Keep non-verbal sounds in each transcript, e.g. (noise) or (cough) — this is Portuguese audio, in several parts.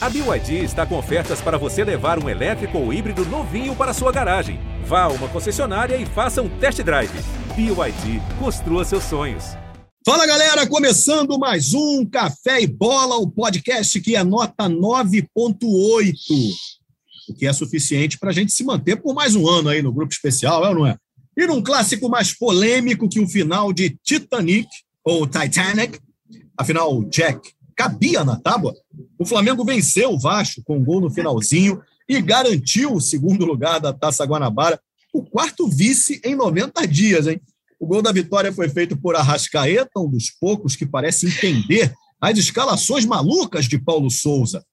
A BYD está com ofertas para você levar um elétrico ou híbrido novinho para sua garagem. Vá a uma concessionária e faça um test drive. BYD, construa seus sonhos. Fala galera, começando mais um Café e Bola, o podcast que é nota 9.8, o que é suficiente para a gente se manter por mais um ano aí no grupo especial, é ou não é? E num clássico mais polêmico que o final de Titanic, ou Titanic, afinal, Jack cabia na tábua, o Flamengo venceu o Vasco com um gol no finalzinho e garantiu o segundo lugar da Taça Guanabara, o quarto vice em 90 dias, hein? O gol da vitória foi feito por Arrascaeta, um dos poucos que parece entender as escalações malucas de Paulo Souza.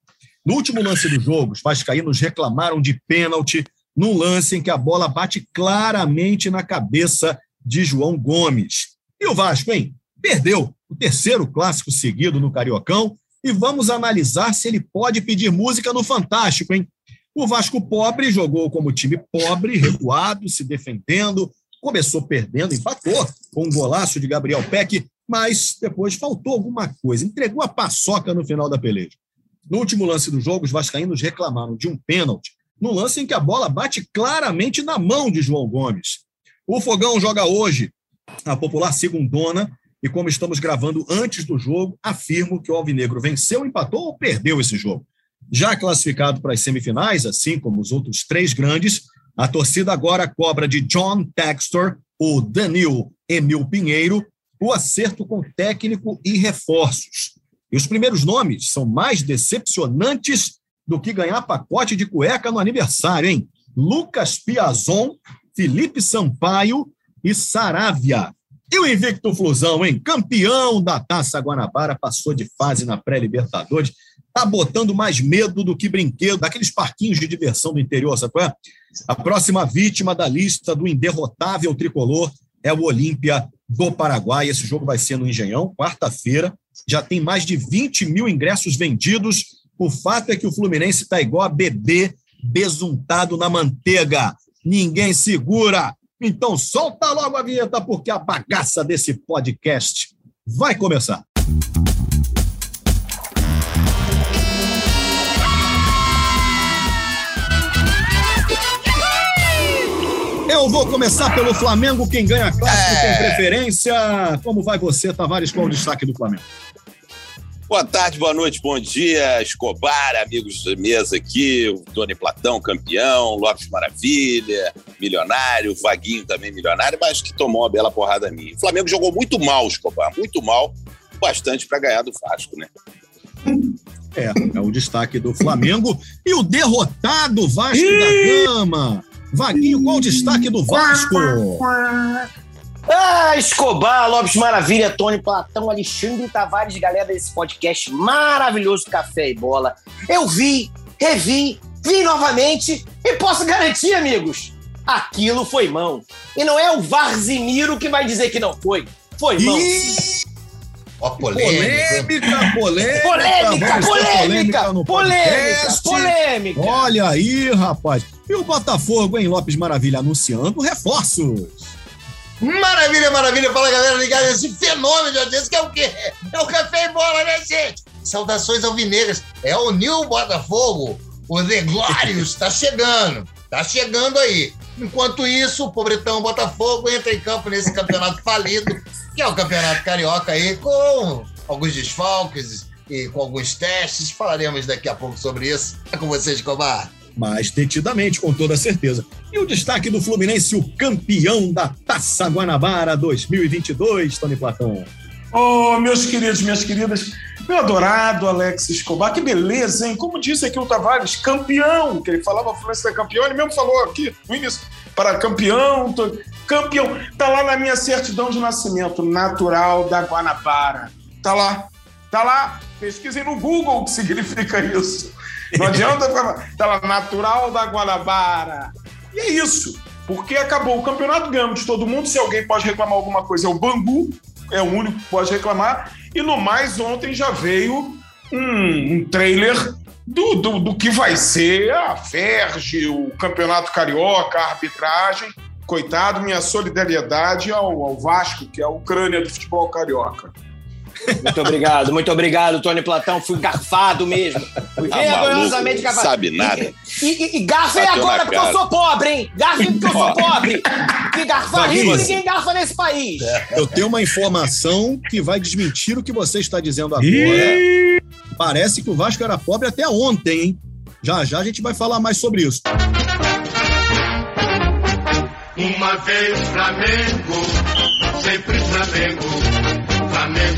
No último lance do jogo, os vascaínos reclamaram de pênalti num lance em que a bola bate claramente na cabeça de João Gomes. E o Vasco, hein? Perdeu o terceiro clássico seguido no Cariocão e vamos analisar se ele pode pedir música no Fantástico, hein? O Vasco pobre jogou como time pobre, recuado, se defendendo, começou perdendo, empatou com um golaço de Gabriel Peck, mas depois faltou alguma coisa, entregou a paçoca no final da peleja. No último lance do jogo, os vascaínos reclamaram de um pênalti, no lance em que a bola bate claramente na mão de João Gomes. O Fogão joga hoje a popular segundona e como estamos gravando antes do jogo, afirmo que o Alvinegro venceu, empatou ou perdeu esse jogo. Já classificado para as semifinais, assim como os outros três grandes, a torcida agora cobra de John Textor, o Danil Emil Pinheiro, o acerto com técnico e reforços. E os primeiros nomes são mais decepcionantes do que ganhar pacote de cueca no aniversário, hein? Lucas Piazon, Felipe Sampaio e Saravia. E o Invicto Flusão, hein? Campeão da Taça Guanabara, passou de fase na pré-Libertadores. Tá botando mais medo do que brinquedo, daqueles parquinhos de diversão do interior, sabe qual é? A próxima vítima da lista do inderrotável tricolor é o Olímpia do Paraguai. Esse jogo vai ser no Engenhão, quarta-feira. Já tem mais de 20 mil ingressos vendidos. O fato é que o Fluminense está igual a bebê besuntado na manteiga. Ninguém segura. Então solta logo a vinheta, porque a bagaça desse podcast vai começar. Eu vou começar pelo Flamengo, quem ganha clássico é. com preferência. Como vai você, Tavares? Qual o destaque do Flamengo? Boa tarde, boa noite, bom dia, Escobar, amigos da mesa aqui, o Tony Platão, campeão, Lopes Maravilha, milionário, Vaguinho também milionário, mas que tomou uma bela porrada minha. O Flamengo jogou muito mal, Escobar, muito mal, bastante para ganhar do Vasco, né? É, é o destaque do Flamengo e o derrotado Vasco da Gama. Vaguinho, qual o destaque do Vasco? Ah, Escobar, Lopes Maravilha, Tony Platão, Alexandre Tavares, galera desse podcast maravilhoso Café e Bola. Eu vi, revi, vi novamente e posso garantir, amigos, aquilo foi mão. E não é o Varzimiro que vai dizer que não foi. Foi mão. Ó, polêmica, polêmica, polêmica, polêmica, polêmica, polêmica, polêmica. Olha aí, rapaz. E o Botafogo, hein, Lopes Maravilha, anunciando reforços. Maravilha, maravilha. Fala, galera, ligada nesse fenômeno de audiência que é o quê? É o café e bola, né, gente? Saudações alvinegras. É o New Botafogo. O The Glorious tá chegando. Tá chegando aí. Enquanto isso, o pobretão Botafogo entra em campo nesse campeonato falido, que é o Campeonato Carioca aí, com alguns desfalques e com alguns testes. Falaremos daqui a pouco sobre isso. É com vocês, Cobar mas detidamente, com toda certeza. E o destaque do Fluminense, o campeão da Taça Guanabara 2022, Tony Platão. Oh, meus queridos, minhas queridas, meu adorado Alex Escobar, que beleza, hein? Como disse aqui o Tavares, campeão, que ele falava Fluminense é campeão, ele mesmo falou aqui no início, para campeão, tô... campeão, tá lá na minha certidão de nascimento, natural da Guanabara, tá lá, tá lá, pesquisem no Google o que significa isso. Não adianta falar, tá natural da Guanabara. E é isso. Porque acabou o campeonato, ganhamos de todo mundo. Se alguém pode reclamar alguma coisa, é o Bangu, é o único que pode reclamar. E no mais, ontem já veio um, um trailer do, do, do, que vai ser a Ferge, o Campeonato Carioca, a arbitragem. Coitado, minha solidariedade ao, ao Vasco, que é a Ucrânia do futebol carioca. Muito obrigado, muito obrigado, Tony Platão. Fui garfado mesmo. Fui Tá vergonhosamente garfado. sabe nada. E, e, e garfa é agora porque eu sou pobre, hein? Garfa é porque eu sou pobre. Que garfar rico, ninguém garfa nesse país. Eu tenho uma informação que vai desmentir o que você está dizendo agora. Parece que o Vasco era pobre até ontem, hein? Já já a gente vai falar mais sobre isso. Uma vez Flamengo, sempre Flamengo.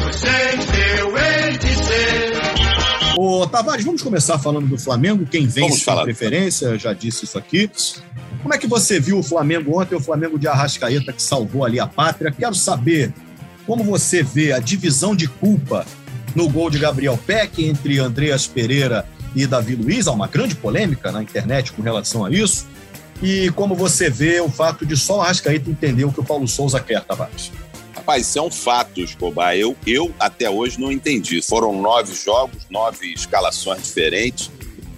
Hei de ser. Ô, Tavares, vamos começar falando do Flamengo. Quem vence falar. a preferência, já disse isso aqui. Como é que você viu o Flamengo ontem, o Flamengo de Arrascaeta que salvou ali a pátria? Quero saber como você vê a divisão de culpa no gol de Gabriel Peck entre Andreas Pereira e Davi Luiz. Há uma grande polêmica na internet com relação a isso. E como você vê o fato de só o Arrascaeta entender o que o Paulo Souza quer, Tavares? Rapaz, isso é um fato, Escobar. Eu, eu até hoje não entendi. Foram nove jogos, nove escalações diferentes.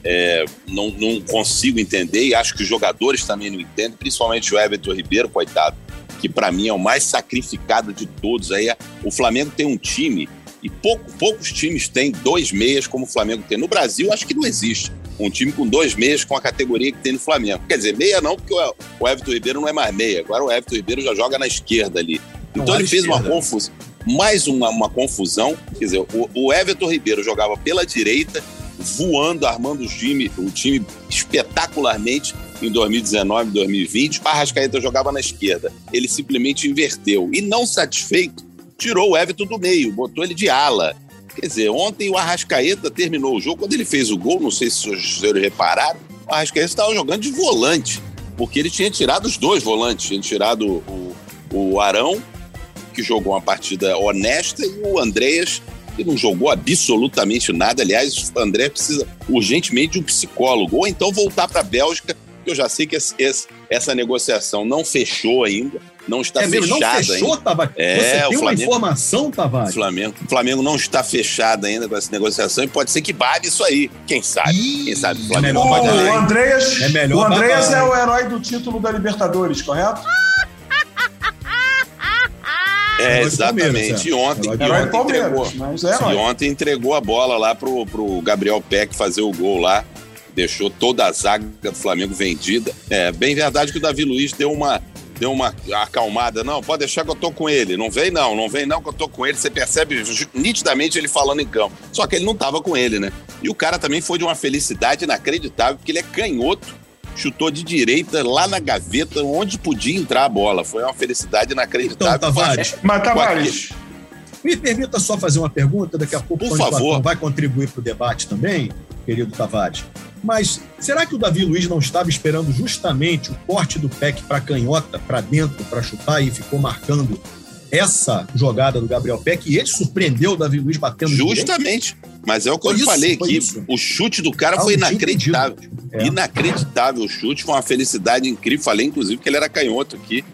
É, não, não consigo entender e acho que os jogadores também não entendem, principalmente o Everton Ribeiro, coitado, que para mim é o mais sacrificado de todos. Aí é- o Flamengo tem um time e pouco- poucos times têm dois meias como o Flamengo tem. No Brasil, acho que não existe um time com dois meias com a categoria que tem no Flamengo. Quer dizer, meia não, porque o, o Everton Ribeiro não é mais meia. Agora o Everton Ribeiro já joga na esquerda ali. Então ele fez uma esquerda. confusão, mais uma, uma confusão. Quer dizer, o, o Everton Ribeiro jogava pela direita, voando, armando o time, o time espetacularmente em 2019, 2020. O Arrascaeta jogava na esquerda. Ele simplesmente inverteu. E não satisfeito, tirou o Everton do meio, botou ele de ala. Quer dizer, ontem o Arrascaeta terminou o jogo. Quando ele fez o gol, não sei se os senhores repararam, o Arrascaeta estava jogando de volante, porque ele tinha tirado os dois volantes. Tinha tirado o, o Arão, que jogou uma partida honesta, e o Andreas, que não jogou absolutamente nada. Aliás, o André precisa urgentemente de um psicólogo, ou então voltar para a Bélgica, que eu já sei que esse- esse- essa negociação não fechou ainda, não está é mesmo, não fechada fechou, ainda. Tavares? É, você tem o uma Flamengo- informação, O Tavares? Flamengo, o Flamengo não está fechado ainda com essa negociação e pode ser que babe isso aí. Quem sabe? Quem sabe? O Flamengo melhor O hein? Andreas, É melhor o Andreas é o herói do título da Libertadores, correto? É, Palmeiras, exatamente. é. E ontem, Herói e do ontem entregou. é E ontem entregou a bola lá pro, pro Gabriel Peck fazer o gol lá. Deixou toda a zaga do Flamengo vendida. É bem verdade que o Davi Luiz deu uma, deu uma acalmada. Não, pode deixar que eu tô com ele. Não vem não, não vem não que eu tô com ele. Você percebe nitidamente ele falando em campo. Só que ele não tava com ele, né? E o cara também foi de uma felicidade inacreditável, porque ele é canhoto. Chutou de direita lá na gaveta, onde podia entrar a bola. Foi uma felicidade Então, inacreditável. Tavares, Mas, Tavares, me permita só fazer uma pergunta, daqui a pouco Por favor. Vai contribuir para o debate também, querido Tavares. Mas será que o Davi Luiz não estava esperando justamente o corte do PEC para canhota, para dentro, para chutar e ficou marcando essa jogada do Gabriel Peck e ele surpreendeu o Davi Luiz batendo? Justamente. Mas é o que Foi eu isso, falei aqui. isso. O chute do cara Ah, foi inacreditável. entendido. É. Inacreditável o chute, foi uma felicidade incrível. Falei, inclusive, que ele era canhoto aqui.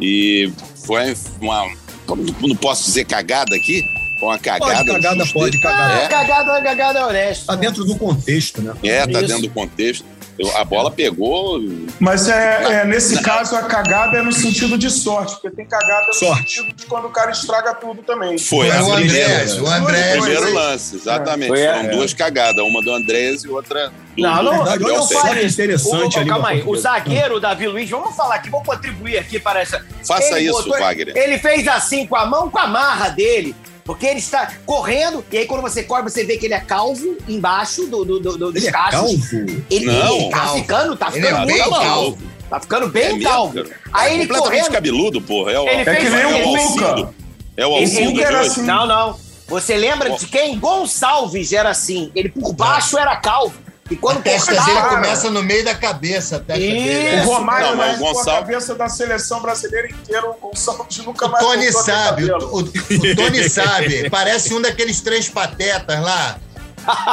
E foi uma. Como não posso dizer cagada aqui? Foi uma cagada. Pode, cagada pode, dele. cagada. Ah, É. cagada, cagada é honesto. Está dentro do contexto, né? É, tá Isso. dentro do contexto. Eu- a bola pegou. mas é, é, nesse caso a cagada é no sentido de sorte, porque tem cagada no Sorte. sentido de quando o cara estraga tudo também. Foi, Foi o Andrés, o Andrés. primeiro lance, exatamente. É. Foram duas cagadas, uma do Andrés e outra do, Não, do não, não Peck. fale interessante O- ali Calma aí, o zagueiro Davi Luiz, vamos falar aqui, vamos contribuir aqui para essa. Faça Ele isso, botou- Wagner. Ele fez assim com a mão, com a marra dele. Porque ele está correndo, e aí quando você corre, você vê que ele é calvo embaixo do, do, do, do- dos Ele é cachos. calvo? Ele, Não. ele tá Calvo. ficando, tá Ele ficando é muito bem calvo. calvo. Tá ficando É bem mesmo, calvo. cara? Aí É ele completamente correndo. cabeludo, porra. É o, Ele É fez que nem é o. É o Ele- Alcindo ele de hoje. assim. Não, não. Você lembra de quem? Gonçalves era assim. Ele por baixo era calvo. E A quando testa cortava- dele começa no meio da cabeça. A testa Isso. dele. O Romário, Não, mas né, o com a cabeça da seleção brasileira inteira, o Gonçalves nunca O mais Tony a ter sabe, o, o- o Tony sabe. Parece um daqueles três patetas lá.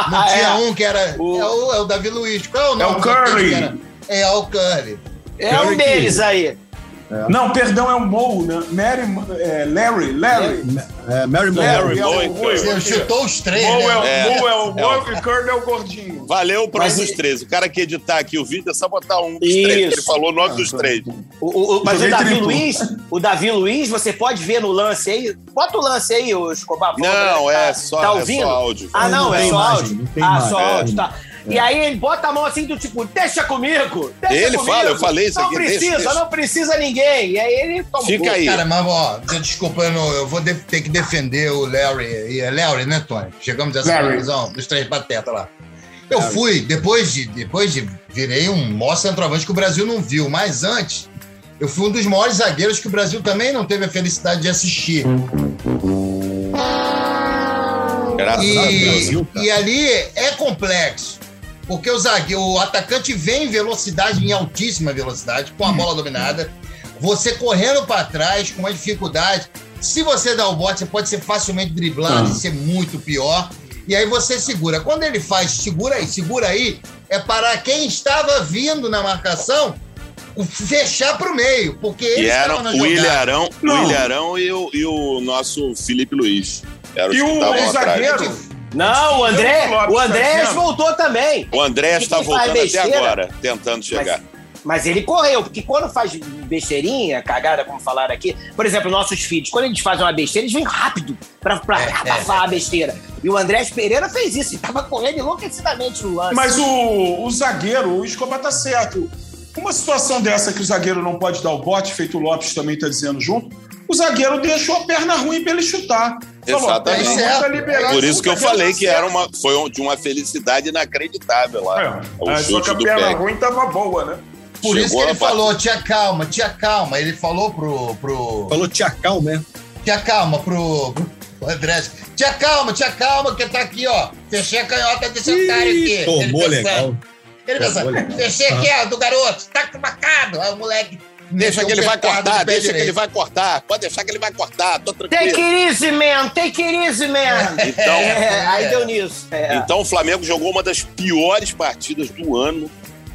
Não (laughs) tinha É. um que era. O- É, o, é o Davi Luiz. Qual é o nome? o daquele Curry. que era? É, é o Curry. É um Curry deles aí. Não, perdão, é o Mo, né? Mary, é, Larry, Larry. É, Mary Moore. Larry é Moe, Moe. Você chutou os três, Mo é o, né? É. Mo é o É Mo e Kurt é o gordinho. Valeu pra Mas e- três. O cara que editar aqui o vídeo é só botar um dos Isso. três. Ele falou o nome dos três. O, o- o- mas o Davi. Luiz, o Davi Luiz, você pode ver no lance aí. Bota o lance aí, o Escobar. Não, tá- é só, tá é só ouvindo? áudio. Ah, não, Não é só imagem, áudio. ah, imagem. só É. áudio, tá. E aí ele bota a mão assim do tipo, deixa comigo. Deixa Ele comigo. fala, eu falei isso não aqui, deixa, precisa, deixa. não precisa ninguém. E aí ele toma Fica gol. aí. Cara, mas ó, desculpa, eu, não- eu vou de- ter que defender o Larry. E é Larry, né, Tony? Chegamos a essa conclusão dos três patetas lá. Eu fui, depois de, depois de. Virei um maior centroavante que o Brasil não viu, mas antes, eu fui um dos maiores zagueiros que o Brasil também não teve a felicidade de assistir. Graças a E, Deus. Brasil, cara. e ali é complexo. Porque o zagueiro, o atacante vem em velocidade, em altíssima velocidade, com a bola dominada. Você correndo para trás, com uma dificuldade. Se você dá o bote, você pode ser facilmente driblado e ser muito pior. E aí você segura. Quando ele faz segura aí, segura aí, é para quem estava vindo na marcação fechar para o meio. Porque E ele eram o. Ilharão, o. Ilharão e o, e o nosso Felipe Luiz. Era E o, o atrás. Não, o André, Lopes o André voltou também. O André está voltando até besteira. agora, tentando chegar. Mas ele correu, porque quando faz besteirinha, cagada, como falaram aqui, por exemplo, nossos filhos, quando eles fazem uma besteira, eles vêm rápido pra, pra É, abafar a besteira. E o André Pereira fez isso, ele tava correndo enlouquecidamente no lance. Mas o, o zagueiro, o Escobar tá certo. Uma situação dessa que o zagueiro não pode dar o bote, feito o Lopes também tá dizendo junto, o zagueiro deixou a perna ruim pra ele chutar. Falou, Exatamente. tá liberada, Por isso que eu falei que era uma, foi de uma felicidade inacreditável lá. É, o é, só que a do perna ruim tava boa, né? Por isso que Chegou ele falou, tia calma, tia calma. Ele falou pro. pro... Falou tia calma, né? Tia calma pro, pro André. Tia calma, tia calma, que tá aqui, ó. Fechei a canhota desse otário aqui. Tomou Ele legal. Ele pensando, legal. fechei aqui, ó, do garoto. Tá marcado. Aí o moleque. Deixa que ele vai cortar, deixa que ele direito. vai cortar. Pode deixar que ele vai cortar, tô Take tranquilo. it easy, man! Take it easy, man! (laughs) Então, É, aí deu nisso. É. então o Flamengo jogou uma das piores partidas do ano.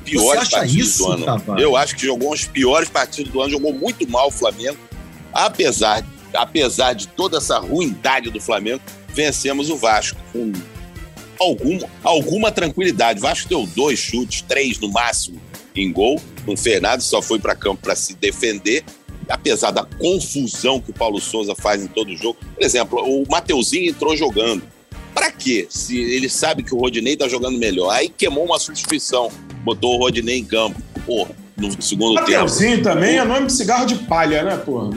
Piores acha partidas isso, do ano. Tavares? Eu acho que jogou as piores partidas do ano, jogou muito mal o Flamengo. Apesar, apesar de toda essa ruindade do Flamengo, vencemos o Vasco com algum, alguma tranquilidade. O Vasco deu dois chutes, três no máximo em gol. Não fez nada, só foi para campo para se defender. Apesar da confusão que o Paulo Souza faz em todo jogo. Por exemplo, o Mateuzinho entrou jogando. Pra quê? Se ele sabe que o Rodinei tá jogando melhor. Aí queimou uma substituição, botou o Rodinei em campo. Porra, no segundo tempo. Mateuzinho também é nome de cigarro de palha, né, porra?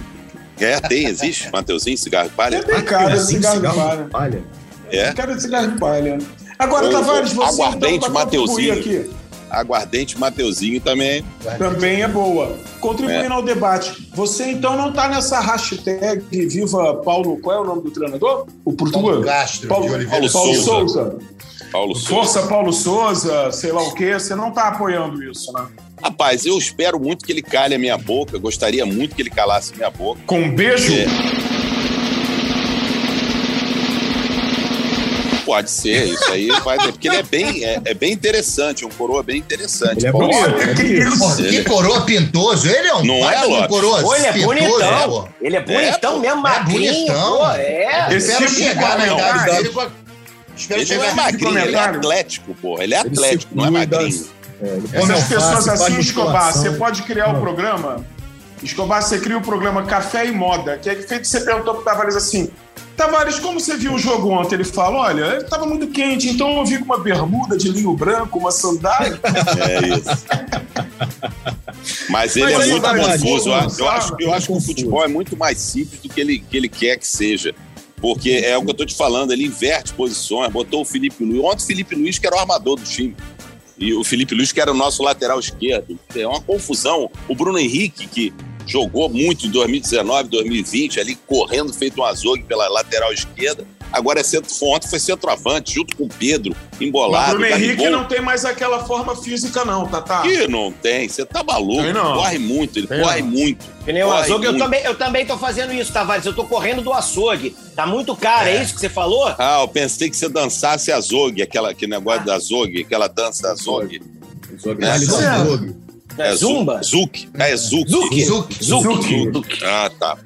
É, tem, existe. Mateuzinho, cigarro de palha. Tem cara de cigarro de palha. palha. É. Cara de cigarro de palha. Agora, O- Tavares, você aguardente então, contribuir Mateuzinho. aqui, Aguardente Mateuzinho também. também é boa. Contribuindo É. ao debate. Você então não tá nessa hashtag Viva Paulo. Qual é o nome do treinador? O Paulo português? Castro Paulo, de Oliveira. Paulo Paulo Souza. Souza. Paulo Souza. Força Paulo Souza, sei lá o quê. Você não tá apoiando isso, né? Rapaz, eu espero muito que ele cale a minha boca. Gostaria muito que ele calasse a minha boca. Com um beijo? É. Pode ser, isso aí vai ter. Porque ele é bem, é, é bem interessante, um coroa bem interessante. Ele é bonito. Olha que que coroa pintoso. Ele é um Não é, um coroa Pô, ele é pintoso, bonitão. pô. Ele é bonitão pô. mesmo, É magrinho. bonitão. pô, é. Espero tipo de chegar na idade dele com a... Espero Ele não chegar é magrinho, ele é atlético, porra. Ele é Ele atlético, não é magrinho. é, Essas alface, pessoas faz assim, Escobar, você pode criar um Não. programa. Escobar, você cria o programa Café e Moda, que é feito você perguntou pro Tavares assim. Tavares, como você viu o jogo ontem? Ele fala: olha, estava muito quente, então eu vi com uma bermuda de linho branco, uma sandália. É isso. Mas ele Mas é muito confuso. Eu, acho, eu acho que o futebol é muito mais simples do que ele, que ele quer que seja. Porque é o que eu tô te falando, ele inverte posições, botou o Felipe Luiz. Ontem o Felipe Luiz, que era o armador do time. E o Felipe Luiz, que era o nosso lateral esquerdo. É uma confusão. O Bruno Henrique, que jogou muito em 2019, 2020, ali correndo feito um azogue pela lateral esquerda. Agora é centro, ontem foi centroavante, junto com o Pedro, O embolado. Bruno Henrique não tem mais aquela forma física, não, tá? tá. Que não tem, você tá maluco. Tem não. Corre muito, ele Tem corre não. muito. Que nem o eu também, eu também tô fazendo isso, Tavares. Eu tô correndo do açougue. Tá muito caro, é, isso que você falou? Ah, eu pensei que você dançasse azogue, aquela, aquele negócio da azogue, aquela dança azogue. É. açougue. É Zumba? Zuc. É. Zuc. Zuc. Zuc. Zuc. Ah, tá.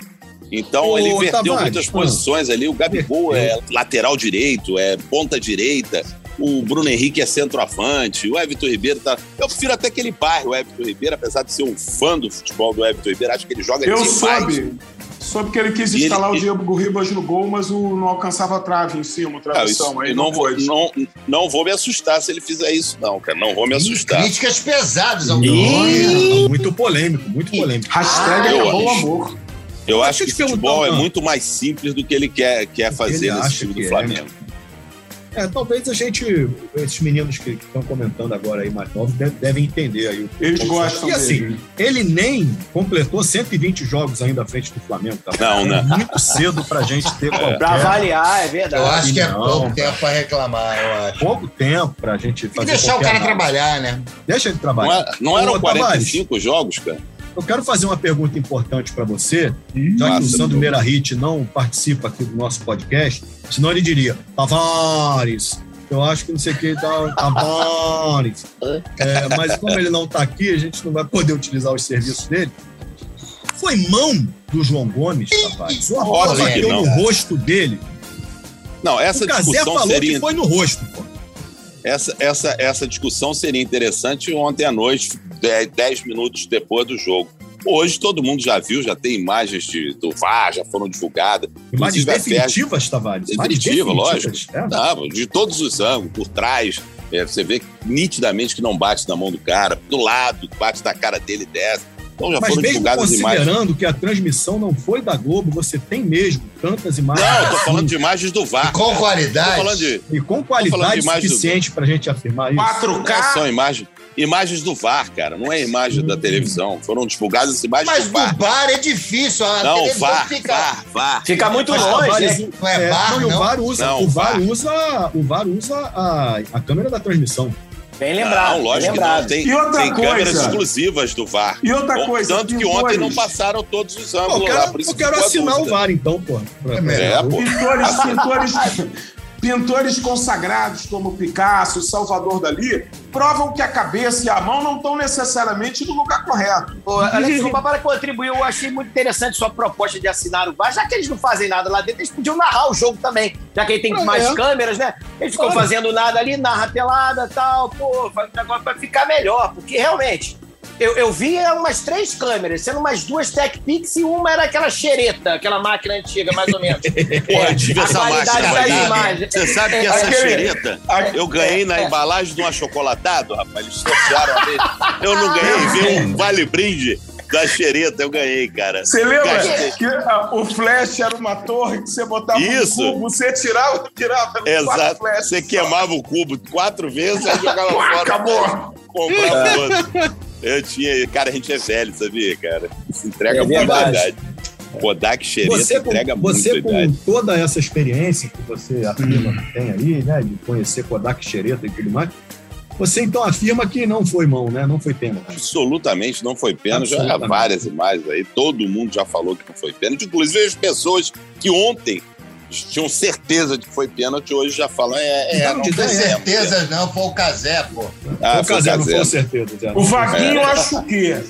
Então ele Tavares, muitas ah. posições ali. O Gabigol é lateral direito, é ponta direita. O Bruno Henrique é centroavante. O Everton Ribeiro tá. Eu prefiro até que ele barre o Everton Ribeiro, apesar de ser um fã do futebol do Everton Ribeiro. Acho que ele joga Eu soube. Soube que ele quis E ele- instalar o Diego Ribas no gol, mas o, não alcançava a trave em cima, a travessão. isso- aí eu não, vou, não, não vou me assustar se ele fizer isso, não, cara. Não vou me assustar. Críticas pesadas ao Olha, muito polêmico, muito polêmico. Hashtag Ah, acabou o amor. Eu Mas acho que perguntar futebol é muito mais simples do que ele quer, quer que fazer ele nesse time do é, Flamengo. É, talvez a gente, esses meninos que estão comentando agora aí mais novos, de- devem entender aí. o- Eles o- gostam E assim, dele. ele nem completou 120 jogos ainda à frente do Flamengo. Tá? Não, né? É muito cedo pra gente ter (laughs) qualquer... Pra avaliar, é verdade. Eu acho que é Não, pouco cara. tempo pra reclamar, eu acho. pouco tempo pra gente fazer deixar o cara análise. trabalhar, né? Deixa ele Não, trabalhar. é- não eram Ô, Tavares, 45 jogos, cara? Eu quero fazer uma pergunta importante para você, já que o Sandro pô. Merahit não participa aqui do nosso podcast, senão ele diria, Tavares, eu acho que não sei o que, tá, Tavares. É, mas como ele não está aqui, a gente não vai poder utilizar os serviços dele. Foi mão do João Gomes, Tavares. Uma bola bateu no rosto dele. Não, essa o Cazé discussão falou seria que foi no rosto, pô. Essa, essa, essa discussão seria interessante ontem à noite, 10 minutos depois do jogo. Hoje todo mundo já viu, já tem imagens de, do VAR, já foram divulgadas. Imagens definitivas, Tavares. Definitiva, definitivas. É. Não, de todos os ângulos, por trás. É, você vê nitidamente que não bate na mão do cara, do lado, bate na cara dele e desce. Então já Mas foram mesmo divulgadas imagens. considerando que a transmissão não foi da Globo, você tem mesmo tantas imagens. Não, eu tô assim, falando de imagens do VAR. Com cara. Tô qualidade. falando de. E com qualidade de imagens do- suficiente pra gente afirmar isso. 4K. Não são imagens, imagens do VAR, cara. Não é imagem da Hum. televisão. Foram divulgadas as imagens Mas do do VAR. bar é difícil. A Não, televisão VAR, fica... VAR, VAR. Fica muito Mas longe, né? Não é bar, não, e o? VAR usa, Não, o VAR VAR. usa, o VAR usa a, a câmera da transmissão. Bem lembrado. Não, lógico bem que não. lembrado. Tem, E outra tem câmeras coisa? exclusivas do VAR. E outra coisa, Tanto que ontem não passaram todos os Pô, eu ângulos lá. quero, Por isso eu quero assinar o dúvida. VAR, então, pô. Pra- É, pô. Pintores, pintores, (laughs) pintores consagrados como Picasso e Salvador Dali provam que a cabeça e a mão não estão necessariamente no lugar correto. Ô, Alex Escobar, para contribuir, eu achei muito interessante sua proposta de assinar o VAR, já que eles não fazem nada lá dentro, eles podiam narrar o jogo também, já que aí tem É. mais câmeras, né? Eles ficam fazendo nada ali, narra pelada e tal, pô, faz um negócio pra ficar melhor, porque realmente. Eu, eu vi umas três câmeras, sendo umas duas TechPix e uma era aquela xereta, aquela máquina antiga, mais ou menos. (laughs) Porra, eu tive A essa qualidade máquina imagens. Você sabe que É, essa (laughs) aquele- xereta eu ganhei na embalagem de um achocolatado, rapaz. Eles sortearam a vez. Eu não ganhei, veio um vale-brinde da xereta, eu ganhei, cara. Você lembra Gastei. que ah, o flash era uma torre que você botava Isso. um cubo, você tirava, tirava Exato. flashes. Você queimava o cubo quatro vezes, aí jogava fora. Acabou. Comprava outro. (laughs) Eu tinha. Cara, a gente é velho, sabia, cara? Isso entrega É muita verdade. idade. Kodak xereta Você, com, entrega você muita com idade. toda essa experiência que você afirma que tem aí, né, de conhecer Kodak Xereta e tudo mais, você então afirma que não foi mão, né? Não foi pênalti. Absolutamente não foi pênalti. Já há Absolutamente. várias imagens aí. Todo mundo já falou que não foi pênalti. Inclusive as pessoas que ontem tinham certeza de que foi pênalti, hoje já falam. É, é, Não, não Não tem É, certeza, não. Foi o Casé, pô. Ah, o foi Casé, não Casé. foi certeza. O Vaguinho, É. acho que.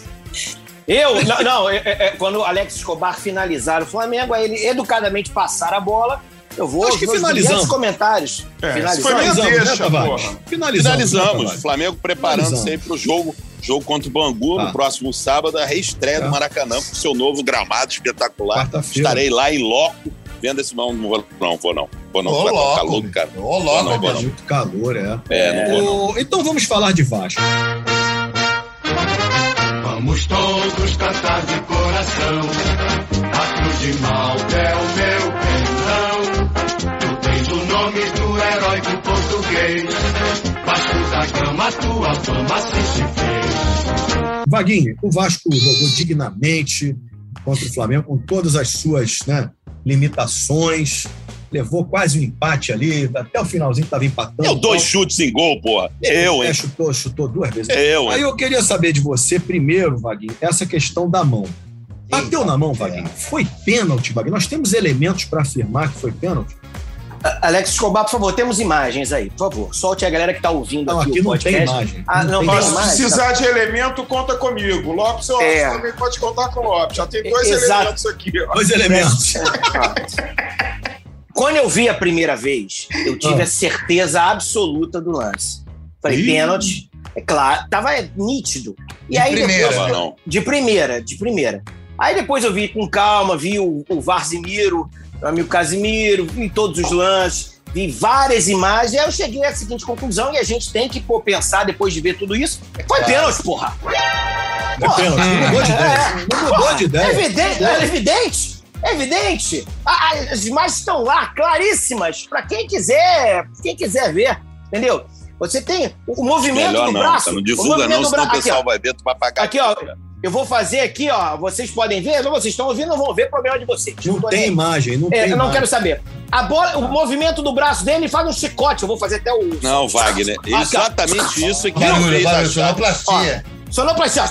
Eu, não, não é- é- é, quando o Alex Escobar finalizar o Flamengo, aí ele educadamente passar a bola, eu vou Acho que finalizamos. comentários. É, finalizamos. foi né, deixa, Tavares? porra. Finalizamos. né, Finalizamos. Tavares? Flamengo preparando-se para o jogo. Jogo contra o Bangu Tá. no próximo sábado, a reestreia Tá. do Maracanã com seu novo gramado espetacular. Quarta-feira. Estarei lá em loco vendo esse não, não vou não, vou não. Vou não, Ô, vai louco. ficar louco, cara. Ô, louco, não, bicho. não. Muito calor, é. É, não vou não. Então vamos falar de Vasco. Vamos todos cantar de coração. A cruz de Malta é o meu pensão. Tu tens o nome do herói do português. Vasco da Gama, tua fama se se fez. Vaguinho, o Vasco jogou dignamente contra o Flamengo, com todas as suas né, limitações. Levou quase um empate ali, até o finalzinho estava empatando. Eu dois chutes em gol, porra. Eu, É, hein? chutou, chutou duas vezes. Eu, Aí hein? eu queria saber de você, primeiro, Vaguinho, essa questão da mão. Bateu na mão, Vaguinho? Foi pênalti, Vaguinho? Nós temos elementos para afirmar que foi pênalti? Alex Escobar, por favor, temos imagens aí, por favor. Solte a galera que tá ouvindo Não, aqui, aqui o não tem podcast. imagem. Ah, não, Não tem tem imagem? precisar de elemento, conta comigo. Lopes, eu É. também pode contar com o Lopes. Já tem dois Exato. elementos aqui. Ó. Dois elementos. Quando eu vi a primeira vez, eu tive Ah. a certeza absoluta do lance. Falei, Ih. pênalti, é claro, tava nítido. E aí primeira. depois, não. de primeira, de primeira. Aí depois eu vi com calma, vi o, o Varzimiro, o amigo Casimiro, vi todos os lances, vi várias imagens, aí eu cheguei à seguinte conclusão, e a gente tem que pô, pensar, depois de ver tudo isso, foi pênalti, porra. É pênalti. Não mudou de ideia. Não mudou de É ideia. evidente, é evidente. É evidente. As imagens estão lá, claríssimas, para quem quiser, quem quiser ver, entendeu? Você tem o movimento Melhor do não, braço. Não divulga não, senão o pessoal vai ver, tu vai pagar. Aqui, ó. Eu vou fazer aqui, ó. Vocês podem ver, não vocês estão ouvindo, não vão ver, problema de vocês. Não tô tem nem- imagem, não É, tem eu não imagem. quero saber. A bola, o movimento do braço dele faz um chicote. Eu vou fazer até o. Não, Wagner, ó. exatamente isso é que ele fez barulho, achar. sonoplastia. Sonoplastia.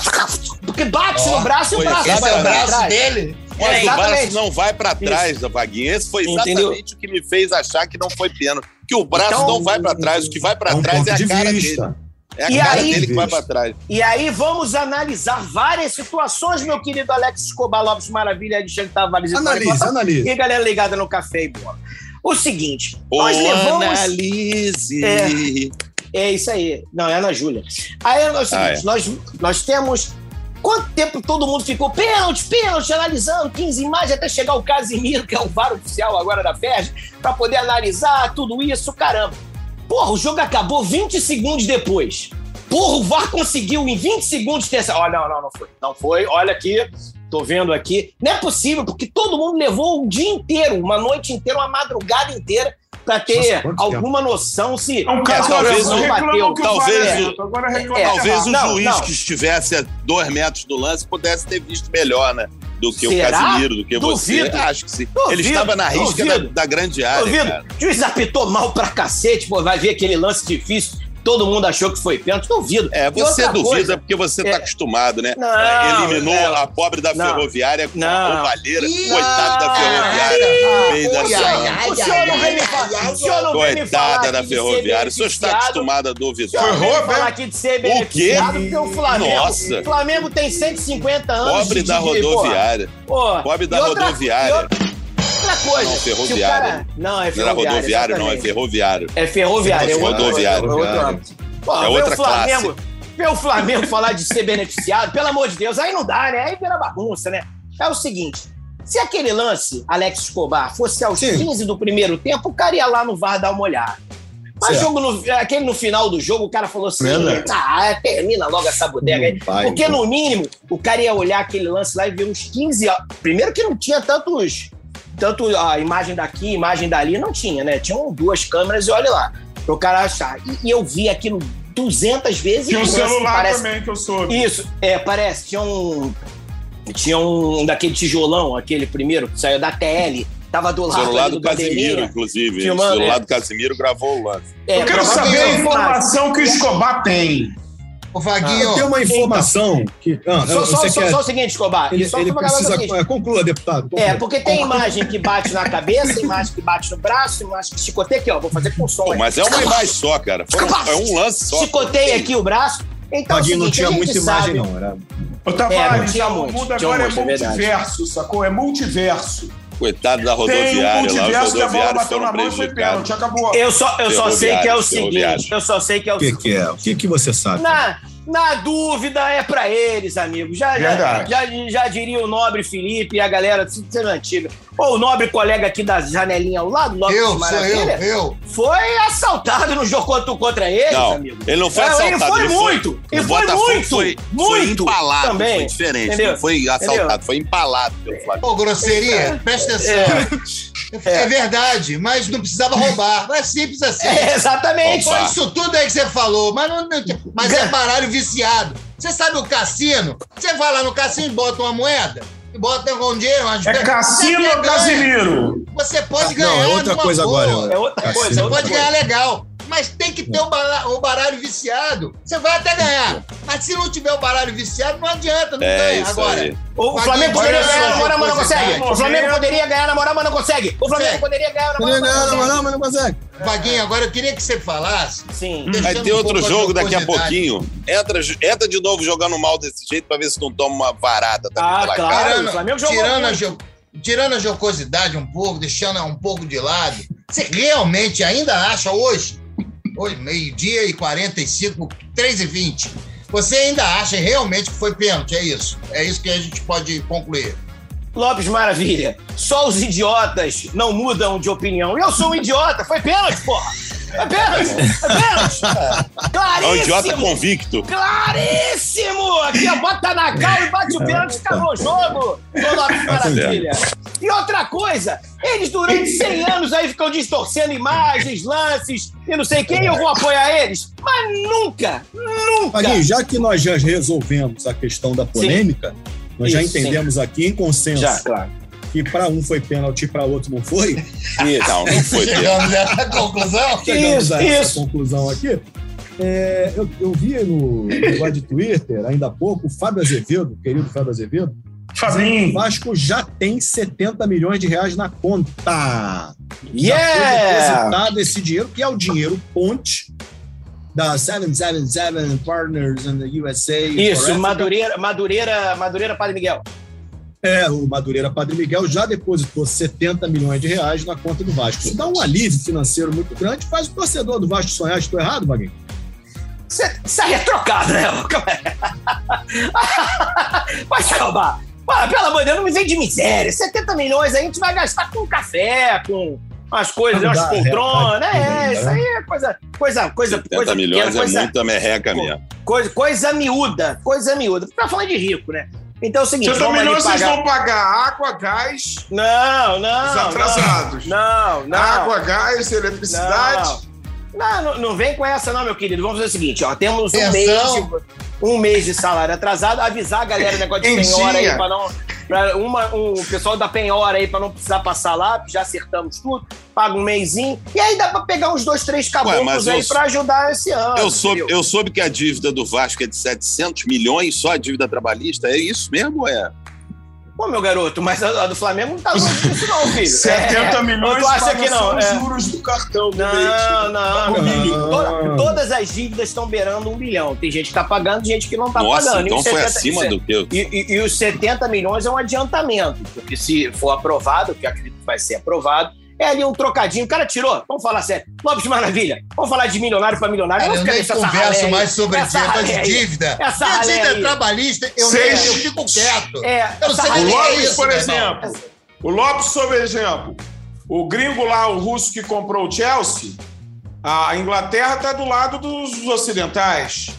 Porque bate Ó, no braço e o foi braço Esse vai é o braço trás. dele. Mas É, o braço não vai pra trás da vaguinha. Esse foi Entendeu? exatamente o que me fez achar que não foi pênalti. Que o braço Então- não vai pra trás, o que vai pra É um trás é a cara vista. dele. É a E cara aí- dele que vai pra trás. E aí vamos analisar várias situações, meu querido Alex Escobar Lopes Maravilha, Alexandre Tavares e Analise, analise. E galera ligada no Café e Bola. O seguinte, Ô, nós levamos... analise. É. É isso aí. Não, é a Ana Júlia. Aí é o seguinte, Ah, é. nós, nós temos... Quanto tempo todo mundo ficou pênalti, pênalti, analisando 15 imagens até chegar o Casimiro, que é o VAR oficial agora da FERJ, pra poder analisar tudo isso, caramba. Porra, o jogo acabou 20 segundos depois. Porra, o VAR conseguiu em 20 segundos ter essa. Olha, não, não, não foi. Não foi. Olha aqui, tô vendo aqui. Não é possível, porque todo mundo levou o dia inteiro, uma noite inteira, uma madrugada inteira, pra ter Nossa, alguma noção se. É um caso talvez não bateu. Talvez o- É, Talvez o Não, juiz não. que estivesse a dois metros do lance pudesse ter visto melhor, né? Do que Será? o Casimiro, do que você. Duvido. Acho que sim. Duvido, Ele estava na risca da, da grande área. Duvido. cara. O juiz apitou mal pra cacete, pô, vai ver aquele lance difícil. Todo mundo achou que foi pênalti. Duvido. É, E você duvida coisa, porque você é. tá acostumado, né? Não, Eliminou é. a pobre da Não. ferroviária com a roubalheira. Ih, Coitada da ah, ferroviária. ah, ai, o senhor não vem me falar. Coitada da ferroviária. O senhor está acostumado a duvidar. Foi roubo, falar é? aqui de ser beneficiado porque o Flamengo. Nossa. O Flamengo tem 150 anos. Pobre da rodoviária. Pobre da E rodoviária. Outra- coisa. Não, se o ferroviária. cara- Não, é Não era rodoviário, não, é exatamente. ferroviário. É ferroviário, é Rodoviário. é É outra o Flamengo, ver o Flamengo falar de ser beneficiado, pelo amor de Deus, aí não dá, né? Aí vira bagunça, né? É o seguinte, se aquele lance, Alex Escobar, fosse aos Sim. 15 do primeiro tempo, o cara ia lá no VAR dar uma olhada. Mas Certo. jogo no, aquele no final do jogo, o cara falou assim: ah, termina logo essa bodega aí. Vai, Porque, então. no mínimo, o cara ia olhar aquele lance lá e ver uns 15. ó, Primeiro que não tinha tantos. Tanto a imagem daqui, imagem dali, não tinha, né? Tinham duas câmeras e olha lá. Pro cara achar. E, e eu vi aquilo 200 vezes. Tinha um celular parece- também que eu soube. Isso, é, parece. Tinha um. Tinha um daquele tijolão, aquele primeiro, que saiu da TL. Tava do lado celular ali do bandeirinha. Casimiro, inclusive. Filmando, o celular é. do Casimiro gravou o lance. É, Eu quero saber a informação que o Escobar tem. Ô, Vaguinho, Tem uma informação que. Ah, Só, só, quer. só o seguinte, Escobar. Ele, só ele precisa. seguinte, é, Conclua, deputado. conclua. É, porque tem imagem que bate na cabeça, imagem que bate no braço, imagem que chicoteia aqui, ó. Vou fazer com som. Pô, mas é uma imagem só, cara. Foi um, é um lance só. Chicoteia aqui o braço. Então, é o Paguinho não tinha muita imagem, sabe- não. Era... O É, não Tavares, tinha o muito, mundo agora muito, é é multiverso, sacou? É multiverso. Coitado da Tem um rodoviária lá, os multiverso que a bola rodoviários bateu foram na mão e foi prejudicados. Eu só, eu só sei que é o seguinte. Eu só sei que é o O que, seguinte. que é? O que, que você sabe? Na, na dúvida é pra eles, amigo. Já, já, já, já diria o nobre Felipe e a galera sendo antiga. Ou o nobre colega aqui da janelinha ao lado, Lopes eu, sou eu, Maravilha, eu. foi assaltado no jogo contra, contra eles, Não, amigo. ele não foi É, assaltado. Ele foi ele muito. o Ele foi muito. Foi, muito. foi empalado, também. foi diferente. Entendeu? Não foi assaltado, Entendeu? foi empalado pelo Flamengo. Ô, grosseria, presta atenção. É. verdade, mas não precisava roubar. Não é simples assim. É, exatamente. Opa. Foi isso tudo aí que você falou, mas, não, não- mas é baralho viciado. Você sabe o cassino? Você vai lá no cassino e bota uma moeda, e bota um dinheiro. Uma... É Cassino ou. Casimiro? Você pode Não, ganhar. é outra coisa boa. agora. É outra Cassino. coisa, é Você outra pode coisa. ganhar legal. Mas tem que ter o baralho, o baralho viciado. Você vai até ganhar. Mas se não tiver o baralho viciado, não adianta, não É ganha. isso Agora, aí. O Flamengo poderia ganhar na moral, mas não consegue. O Flamengo poderia ganhar na moral, mas não consegue. O Flamengo poderia ganhar na moral, mas não consegue. Vaguinho, agora eu queria que você falasse. Sim. Vai ter um outro jogo daqui a pouquinho. Entra, entra de novo jogando mal desse jeito pra ver se não toma uma varada também Ah, claro. cara. o Flamengo jogou tirando, a jo- tirando a jocosidade um pouco, deixando um pouco de lado, você realmente ainda acha hoje, hoje meio-dia e 45, 3 e 20, você ainda acha realmente que foi pênalti? É isso. É isso que a gente pode concluir. Lopes Maravilha, só os idiotas não mudam de opinião. Eu sou um idiota, foi pênalti, porra! Foi pênalti! Foi pênalti! É um Claríssimo! idiota convicto. Claríssimo! Aqui, ó, bota na cal e bate o pênalti, acabou o jogo! Ô, Lopes Maravilha! E outra coisa, eles durante 100 anos aí ficam distorcendo imagens, lances e não sei quem, eu vou apoiar eles. Mas nunca, nunca! Paguinho, já que nós já resolvemos a questão da polêmica, nós já Isso, entendemos aqui em consenso Já, claro. que para um foi pênalti e para outro não foi. (laughs) Não, não foi. Chegamos nessa conclusão? Chegamos Isso, a essa isso. conclusão aqui. É, eu, eu vi no negócio de Twitter, ainda há pouco, o Fábio Azevedo, o querido Fábio Azevedo, o Fabinho. Vasco já tem 70 milhões de reais na conta. Já foi Yeah! depositado esse dinheiro, que é o dinheiro ponte da 777 Partners in the USA. Isso. Madureira, Madureira, Madureira Padre Miguel. É, o Madureira Padre Miguel já depositou 70 milhões de reais na conta do Vasco. Isso dá um alívio financeiro muito grande, faz o torcedor do Vasco sonhar. Estou errado, Baguinho? Aí é trocado, né? Mas calma. Pô, pelo amor de Deus, não me vem de miséria. 70 milhões aí a gente vai gastar com café, com umas coisas, umas poltronas, é, né? é, Isso aí é coisa, coisa, coisa, 70 coisa milhões pequena, é coisa, muita merreca mesmo. coisa, coisa miúda, coisa miúda. Tá falando de rico, né? Então é o seguinte, 70 vamos ali milhões vocês pagar... vão pagar água, gás, Não, os não, atrasados. não, não. Água, gás, eletricidade. Não, não, não vem com essa, não, meu querido. Vamos fazer o seguinte: ó, temos um Pensão. mês, de, um mês de salário atrasado, avisar a galera o negócio de Em penhora aí para não. Pra uma, um, o pessoal da penhora aí para não precisar passar lá, já acertamos tudo, paga um mêsinho. E aí dá para pegar uns dois, três caboclos eu aí para ajudar esse ano. Eu soube, eu soube que a dívida do Vasco é de 700 milhões, só a dívida trabalhista. É isso mesmo? ou É. Pô, meu garoto, mas a, a do Flamengo não tá longe disso, não, filho. (laughs) 70 É, milhões Tu acha que não? É. juros do cartão do Não, não, não. milhão. Toda- todas as dívidas estão beirando um bilhão. Tem gente que tá pagando, gente que não tá Nossa, pagando. E então foi 70 acima do que eu. E, e- e os 70 milhões é um adiantamento, porque se for aprovado, que eu acredito que vai ser aprovado, é ali um trocadinho. O cara tirou, vamos falar sério. Lopes Maravilha, vamos falar de milionário para milionário. Cara, eu nem converso mais sobre Essa dívida dívida. Essa dívida aí. trabalhista, eu, Seis. eu fico quieto. É, Eu não sei O nem ralé que é Lopes, isso, por irmão. exemplo. O Lopes, sob exemplo. O gringo lá, o russo que comprou o Chelsea, a Inglaterra está do lado dos ocidentais.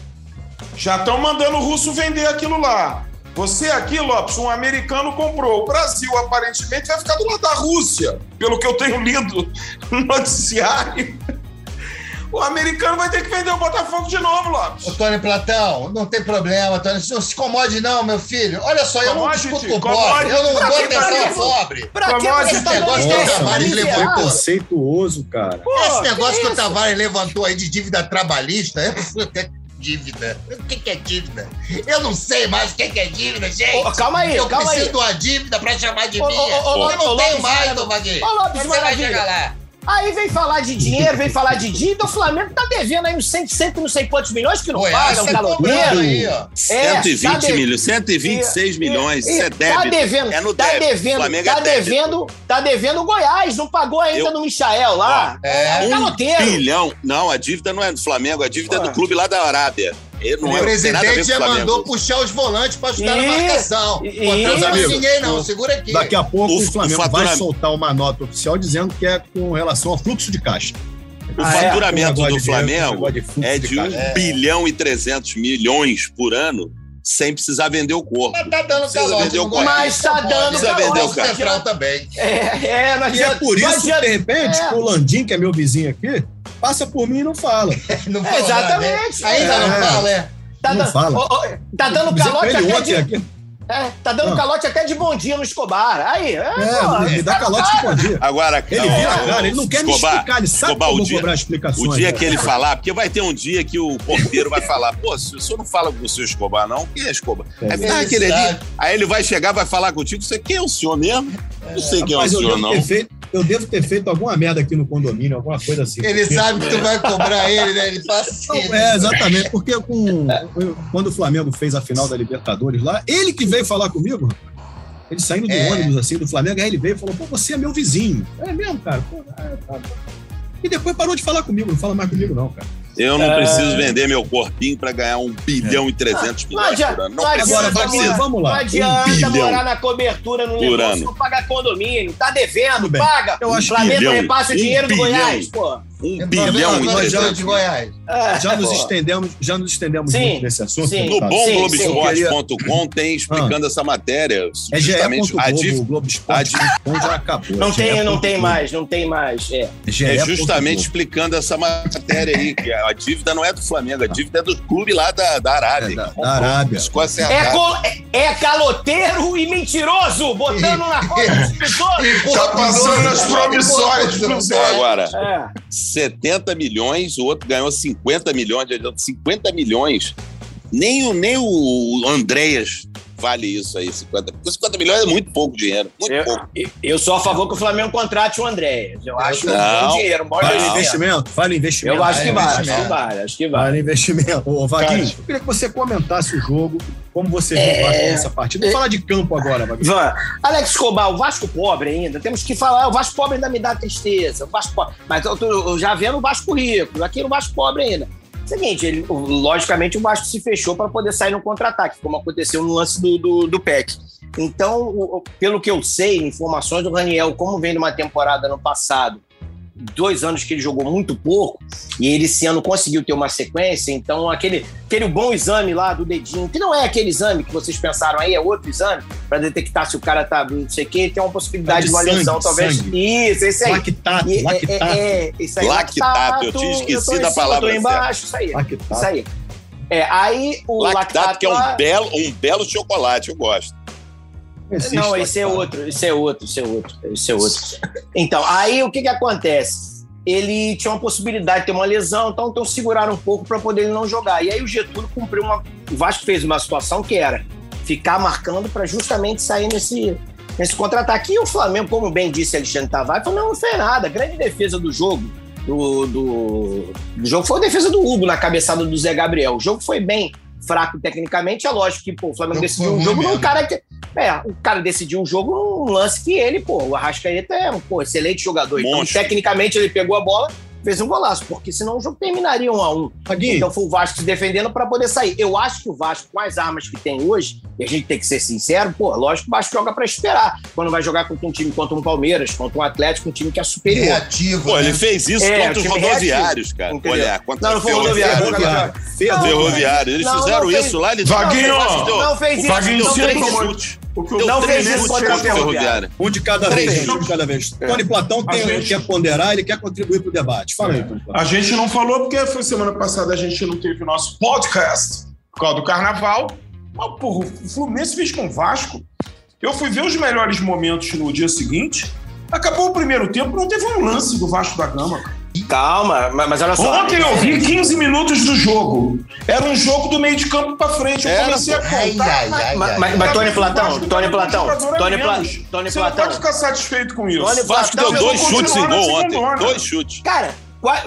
Já estão mandando o russo vender aquilo lá. Você aqui, Lopes, um americano comprou. O Brasil, aparentemente, vai ficar do lado da Rússia, pelo que eu tenho lido no noticiário. O americano vai ter que vender o Botafogo de novo, Lopes. Ô, Tony Platão, não tem problema, Tony. Não se incomode, não, meu filho. Olha só, eu não discuto com o pobre. Eu não dou que- atenção que- ao pobre. Pra que você tá negócio do pra Tavares levou Preconceituoso, cara. Pô, Esse negócio que, o isso? Tavares levantou aí de dívida trabalhista, é porque (laughs) dívida. O que que é dívida? Eu não sei mais o que que é dívida, gente. Ô, calma aí, eu calma preciso aí. de uma dívida pra chamar de ô, minha. ô, eu não tenho mais, Maravilha. Dom Vaguinho. Ô, Lopes você vai chegar lá? Aí vem falar de dinheiro, vem falar de dívida, o Flamengo tá devendo aí uns 100, 100 não sei quantos milhões que não Goiás pagam, tá cobrando caloteiro. aí, ó. É, 120 tá de- milhões, 126 milhões. Isso é débito. Tá devendo, é no tá débito. devendo, Flamengo tá é devendo, tá devendo o Goiás, não pagou ainda Eu- no Michael lá. É. Um caloteiro. bilhão. Não, a dívida não é do Flamengo, a dívida é Ué. do clube lá da Arábia. Ele não O é, presidente já mandou puxar os volantes pra ajudar na Ih, marcação. Pô, ih, não amigos, ninguém, não. Segura aqui. Daqui a pouco O- o, Flamengo o vai soltar uma nota oficial dizendo que é com relação ao fluxo de caixa. O Ah, é? faturamento Um negócio do de dinheiro, um Flamengo de é de de 1 caixa. bilhão e 300 milhões por ano, sem precisar vender o corpo. Mas tá dando calote o Goiás. Mas tá dando Precisa vender o cara. Central também. É, é, não E é por isso, de repente, É. o Landim, que é meu vizinho aqui, passa por mim e não fala. (laughs) Não fala Exatamente. nada, né? Ainda É. não fala, é. Tá, não dando- fala. ó, ó, tá dando calote ele até de, aqui. É, tá dando Não. calote até de bom dia no Escobar. Aí, é, É, pô, me dá tá calote de cara. bom dia. Agora, Ele ó, vira cara, ele não quer me Escobar, explicar, ele sabe Escobar, que eu o vou dia- cobrar explicações. O dia né? que ele falar, porque vai ter um dia que o porteiro vai falar, pô, se o senhor não fala com o seu Escobar, não, quem é Escobar? É. Aí, Ele aquele ali. Aí ele vai chegar, vai falar contigo, você quem é o senhor mesmo? Não sei quem é o senhor, não. ter feito, eu devo ter feito alguma merda aqui no condomínio, alguma coisa assim. Ele porque- sabe que tu vai cobrar ele, né? Ele Não, assim. é, exatamente, porque com, quando o Flamengo fez a final da Libertadores lá, ele que veio falar comigo. Ele saindo do É. ônibus assim do Flamengo, aí ele veio e falou: pô, você é meu vizinho. É mesmo, cara? Pô, é, tá, tá. E depois parou de falar comigo, não fala mais comigo, não, cara. Eu não preciso vender meu corpinho pra ganhar um bilhão e trezentos Não milhões adianta, por ano. não Não adianta, Agora, vamos lá. Não adianta Um morar na cobertura no negócio ano. não pagar condomínio. Tá devendo, paga. Eu acho o Flamengo repasse o um dinheiro do bilhão. Goiás, pô. Um Tá bilhão e trezentos. De Goiás. É, Já nos estendemos, já nos estendemos Sim, muito nesse assunto. sim. No deputado. bom Sim, Globoesporte.com tem explicando essa matéria. É Justamente a dívida o Globoesporte.com já acabou. Não tem, não tem mais, não tem mais. É. é justamente explicando essa matéria aí, que a dívida não é do Flamengo, a dívida é do clube lá da, da Arábia. É, da- da Arábia. Escócia É, col- é- é caloteiro e mentiroso, botando na roda dos pessoas. Tá passando nas promissórias. Agora, É. 70 milhões, o outro ganhou 50 milhões, de adianto. 50 milhões. Nem o, nem o Andréas vale isso aí, 50. Porque 50 milhões é muito pouco dinheiro. Muito Eu, pouco. eu sou a favor que o Flamengo contrate o André. Eu acho um Não. bom dinheiro, um bom Vale investimento. investimento? Vale investimento. Eu acho que É, vale, acho que vale, acho que vale. Vale investimento. Ô, Vaguinho, eu queria que você comentasse o jogo, como você viu É. o Vasco nessa partida. Vamos falar de campo agora, Vaguinho. Alex Escobar, o Vasco pobre ainda, temos que falar, o Vasco pobre ainda me dá tristeza, o Vasco pobre, mas eu tô eu já vendo o Vasco rico, aqui no Vasco pobre ainda. Seguinte, ele, logicamente o Vasco se fechou para poder sair no contra-ataque, como aconteceu no lance do, do, do PEC. Então, o- pelo que eu sei, informações do Raniel, como vem de uma temporada no passado, dois anos que ele jogou muito pouco, e ele esse ano conseguiu ter uma sequência, então aquele, aquele bom exame lá do dedinho, que não é aquele exame que vocês pensaram aí, é outro exame, para detectar se o cara tá não sei o quê, tem uma possibilidade É de de uma sangue, lesão, talvez. sangue. Isso, esse aí. Lactato, E- é- lactato. É, é, isso aí. Lactato, eu tinha esquecido em a cima, palavra tô embaixo, isso aí. Lactato. Isso aí. É, aí o Lactato, lactato, que é um belo, um belo chocolate, eu gosto. Existe Não, esse é outro, esse é outro, esse é outro, esse é outro. Então, aí o que que acontece? Ele tinha uma possibilidade de ter uma lesão, então, então seguraram um pouco para poder ele não jogar. E aí o Getúlio cumpriu uma. O Vasco fez uma situação que era ficar marcando para justamente sair nesse, nesse contra-ataque. E o Flamengo, como bem disse Alexandre Tavares, falou: não, não fez nada. A grande defesa do jogo. Do, do, do jogo foi a defesa do Hugo na cabeçada do Zé Gabriel. O jogo foi bem fraco tecnicamente. É lógico que pô, o Flamengo decidiu um jogo num cara que. É, o cara decidiu um jogo num lance que ele, pô, o Arrascaeta é um pô, excelente jogador. Então, Monstro. tecnicamente, ele pegou a bola, fez um golaço, porque senão o jogo terminaria um a um. Vaguinho, Então foi o Vasco se defendendo para poder sair. Eu acho que o Vasco, com as armas que tem hoje, e a gente tem que ser sincero, pô, lógico que o Vasco joga para esperar. Quando vai jogar contra um time contra um Palmeiras, contra um Atlético, um time que é superior. Reativo. Pô, né? ele fez isso É, contra os time rodoviários, cara. Entendeu? Olha, contra Não, não foi o rodoviário, Ferroviário. Eles Não, não fizeram fez- isso lá, eles Vaguinho, Não, Não fez isso, Vaguinho não fez isso. O que Não três fez isso o contra o Ferroviário. Um de cada Não vez, um de cada vez. Tony Platão tem, gente- quer ponderar, ele quer contribuir para o debate. Fala aí, Tony Platão. A gente não falou porque foi semana passada a gente não teve o nosso podcast por causa do carnaval. Mas, porra, o Fluminense fez com o Vasco. Eu fui ver os melhores momentos no dia seguinte. Acabou o primeiro tempo, não teve um lance do Vasco da Gama. cara. Calma, mas, mas olha só. Ontem eu vi 15 minutos do jogo. Era um jogo do meio de campo pra frente. Eu Era, comecei a contar. ai, ai, Mas, ai. mas, mas Tony Platão, Tony Platão, Tony, Pla, menos. Tony Você não Platão. pode ficar satisfeito com isso. Tony O Vasco Platão, deu eu dois chutes em gol ontem. segundona. Dois chutes. Cara,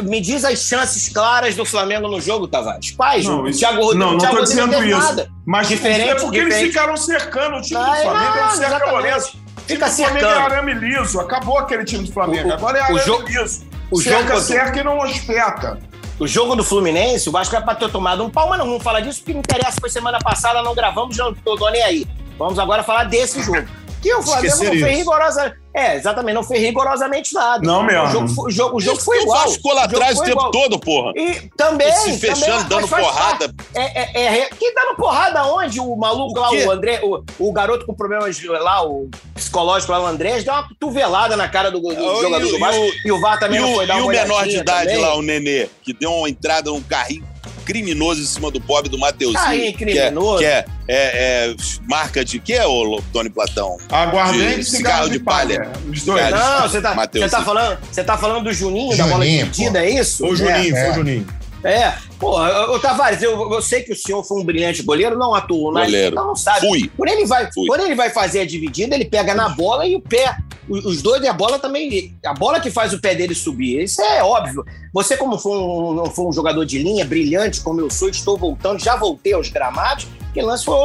me diz as chances claras do Flamengo no jogo, Tavares. Quais? Não, o isso- Thiago Rodrigues não, não Thiago tô Rodrigues dizendo isso. nada. Mas Diferente, é porque eles diferente. ficaram cercando o time do Flamengo. moleza. O time Fica do Flamengo cercando. é arame liso. Acabou aquele time do Flamengo. O- o- Agora é o arame jogo- liso. O cerca, jogo- cerca e não espeta. O jogo do Fluminense, o Vasco era pra ter tomado um pau, mas não vamos falar disso, porque não interessa, foi semana passada, não gravamos, não tô, nem aí. Vamos agora falar desse jogo. Que o Flamengo não fez rigorosa, é, exatamente, não fez rigorosamente nada. Não mesmo. O jogo, foi- o jogo, o jogo foi o igual. Vasco ficou lá atrás o tempo igual. todo, porra. E também. Se fechando, também, dando porrada. parte. É, é, é, que dando porrada onde? O maluco O lá, o André, o, o garoto com problemas lá, o psicológico lá, o Andrés, deu uma cotovelada na cara do, do E o- jogador do e Vasco. o- E o VAR também E não foi dar e o menor de idade também. lá, o Nenê, que deu uma entrada num carrinho criminoso em cima do pobre do Mateuzinho. Aí, que é- criminoso. Que é, é- é marca de quê, ô Tony Platão? Aguardente De cigarro de palha. Os dois. Não, você tá, tá falando, você tá falando do Juninho, da bola Juninho, dividida, é isso? Foi o Juninho, É, foi o Juninho. É. Pô, ô, Tavares, eu, eu sei que o senhor foi um brilhante goleiro, não atuou, mas Goleiro. não sabe. Fui. Quando ele, vai, Fui. quando ele vai fazer a dividida, ele pega na bola e o pé. Os dois e a bola também. A bola que faz o pé dele subir. Isso é óbvio. Você, como foi um, foi um jogador de linha brilhante, como eu sou, estou voltando, já voltei aos gramados. Aquele lance foi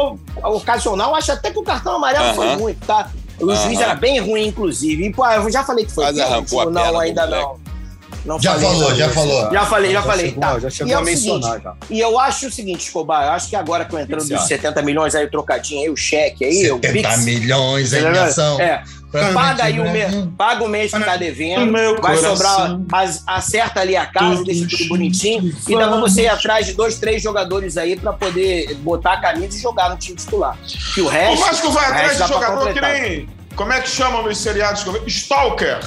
ocasional. Acho até que o cartão amarelo foi Aham. muito, tá? O Aham. juiz era bem ruim, inclusive. E, pô, eu já falei que foi Quase pênalti arrancou Não, ainda não. Não Já falei, falou, já falou. Já falei, já Já falei. chegou, tá. já chegou E é a o mencionar seguinte, já. E eu acho o seguinte, Escobar, eu acho que agora O que você dos acha? 70 milhões aí, o trocadinho aí, o cheque aí, o 70 Pix. milhões em ação. É, paga aí o mês, paga o mês que tá devendo, Meu vai coração. sobrar, as- acerta ali a casa, deixa tudo bonitinho, e dá pra você ir atrás de dois, três jogadores aí pra poder botar a camisa e jogar no time titular. Que o O resto. Vasco vai o atrás de jogador que nem. Como é que chamam nos seriados? Stalker.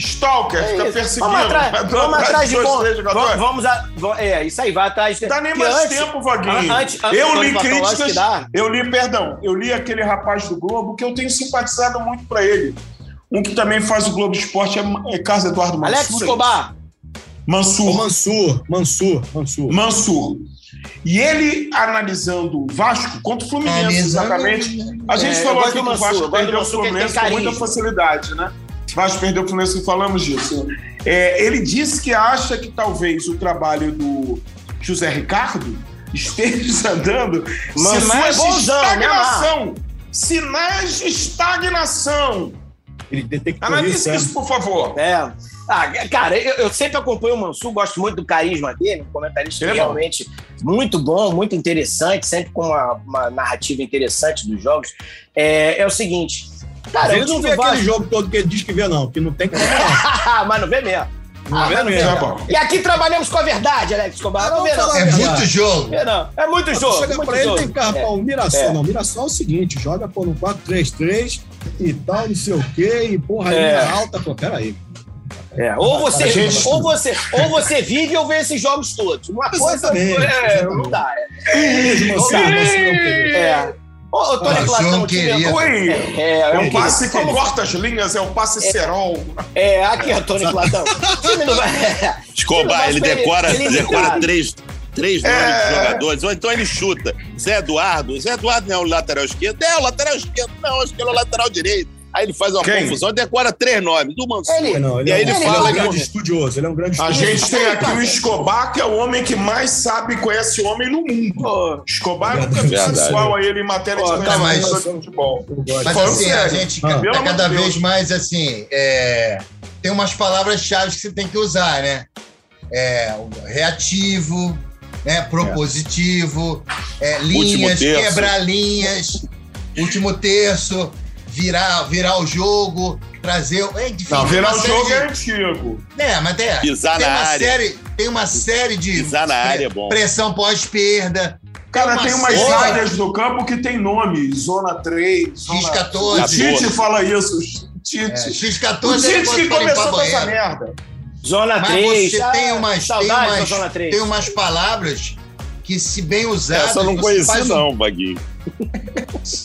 Stalker, É fica isso. perseguindo. Vamos atrás, vamos atrás de bom. Vamos, vamos a, é, isso aí, vai atrás. de- Dá nem mais antes- tempo, Vaguinho. an- antes- antes eu li críticas. Eu li, perdão, eu li aquele rapaz do Globo que eu tenho simpatizado muito pra ele. Um que também faz o Globo Esporte é, é Carlos Eduardo Mansur. Alex Escobar. Mansur. Mansur, Mansur, Mansur. Mansur. E ele analisando o Vasco contra o Fluminense, Analisando- exatamente. A gente É, falou aqui que o Vasco perdeu o Fluminense com muita facilidade, né? Vasco perdeu o Fluminense e falamos disso. É, ele disse que acha que talvez o trabalho do José Ricardo esteja dando Mansur é sinais de né, estagnação. Sinais de estagnação. Ele detectou Analise isso, é. isso, por favor. É. Ah, cara, eu, eu sempre acompanho o Mansur, gosto muito do carisma dele, um comentarista é bom. realmente muito bom, muito interessante, sempre com uma, uma narrativa interessante dos jogos. É, é o seguinte, cara, gente não não vê aquele jogo todo que ele diz que vê, não, que não tem como (laughs) não. mas não vê mesmo. Não Ah, vê bom. E aqui trabalhamos com a verdade, Alex Escobar. Não Vamos vê não. É muito jogo. Vê não. É muito jogo. Chega muito pra ele, jogo. tem cá, É. o Mirassol, É. não, o Mirassol é o seguinte, joga pô, no 4-3-3 e tal, não sei o quê, e porra, É. linha alta, pô, peraí. É, Ou você, gente- ou você, ou você vive ou vê esses jogos todos. Uma coisa é, não dá. Mesmo Não Mansur, dá. Não. É. Ô, Tony Platão, querido. Oi! É, é, É um o passe que corta as linhas, é o passe serol. É, aqui, ó, Tony Platão. Vai. (laughs) Escobar, ele é decora, limitado. decora três, três nomes É. de jogadores, ou então ele chuta. Zé Eduardo, Zé Eduardo não é o lateral esquerdo? É, o lateral esquerdo. Não, acho que ele é o lateral direito. Aí ele faz uma Quem? confusão e decora três nomes. Do Mansur. Ele- Não, ele, E aí é, ele um, fala ele é um grande estudioso, ele é um grande A estudioso. gente tem aqui o Escobar, que é o homem que mais sabe e conhece homem no mundo. Escobar nunca fez Verdade. sensual a ele em matéria Pô, de tá, mas- futebol. Mas assim, a sério. gente Ah. tá cada vez mais assim. é, tem umas palavras-chave que você tem que usar, né? É, reativo, né? propositivo, é, linhas, quebrar linhas, último terço, virar, virar o jogo, trazer. é, Enfim, Não, tem virar o série jogo de- é antigo. É, mas é. Pisar tem na uma área. série, tem uma série de Pisar na área é bom. pressão pós-perda. Cara, uma tem umas série- áreas do campo que tem nome. Zona 3, zona... X14. O Tite fala isso. Tite. É, o X14 Tite ele que começou com essa merda. Zona Mas 3. você tem umas, tem, umas, Zona 3. tem umas palavras que, se bem usadas. Essa eu não conheci, um- não, Baguinho. (laughs)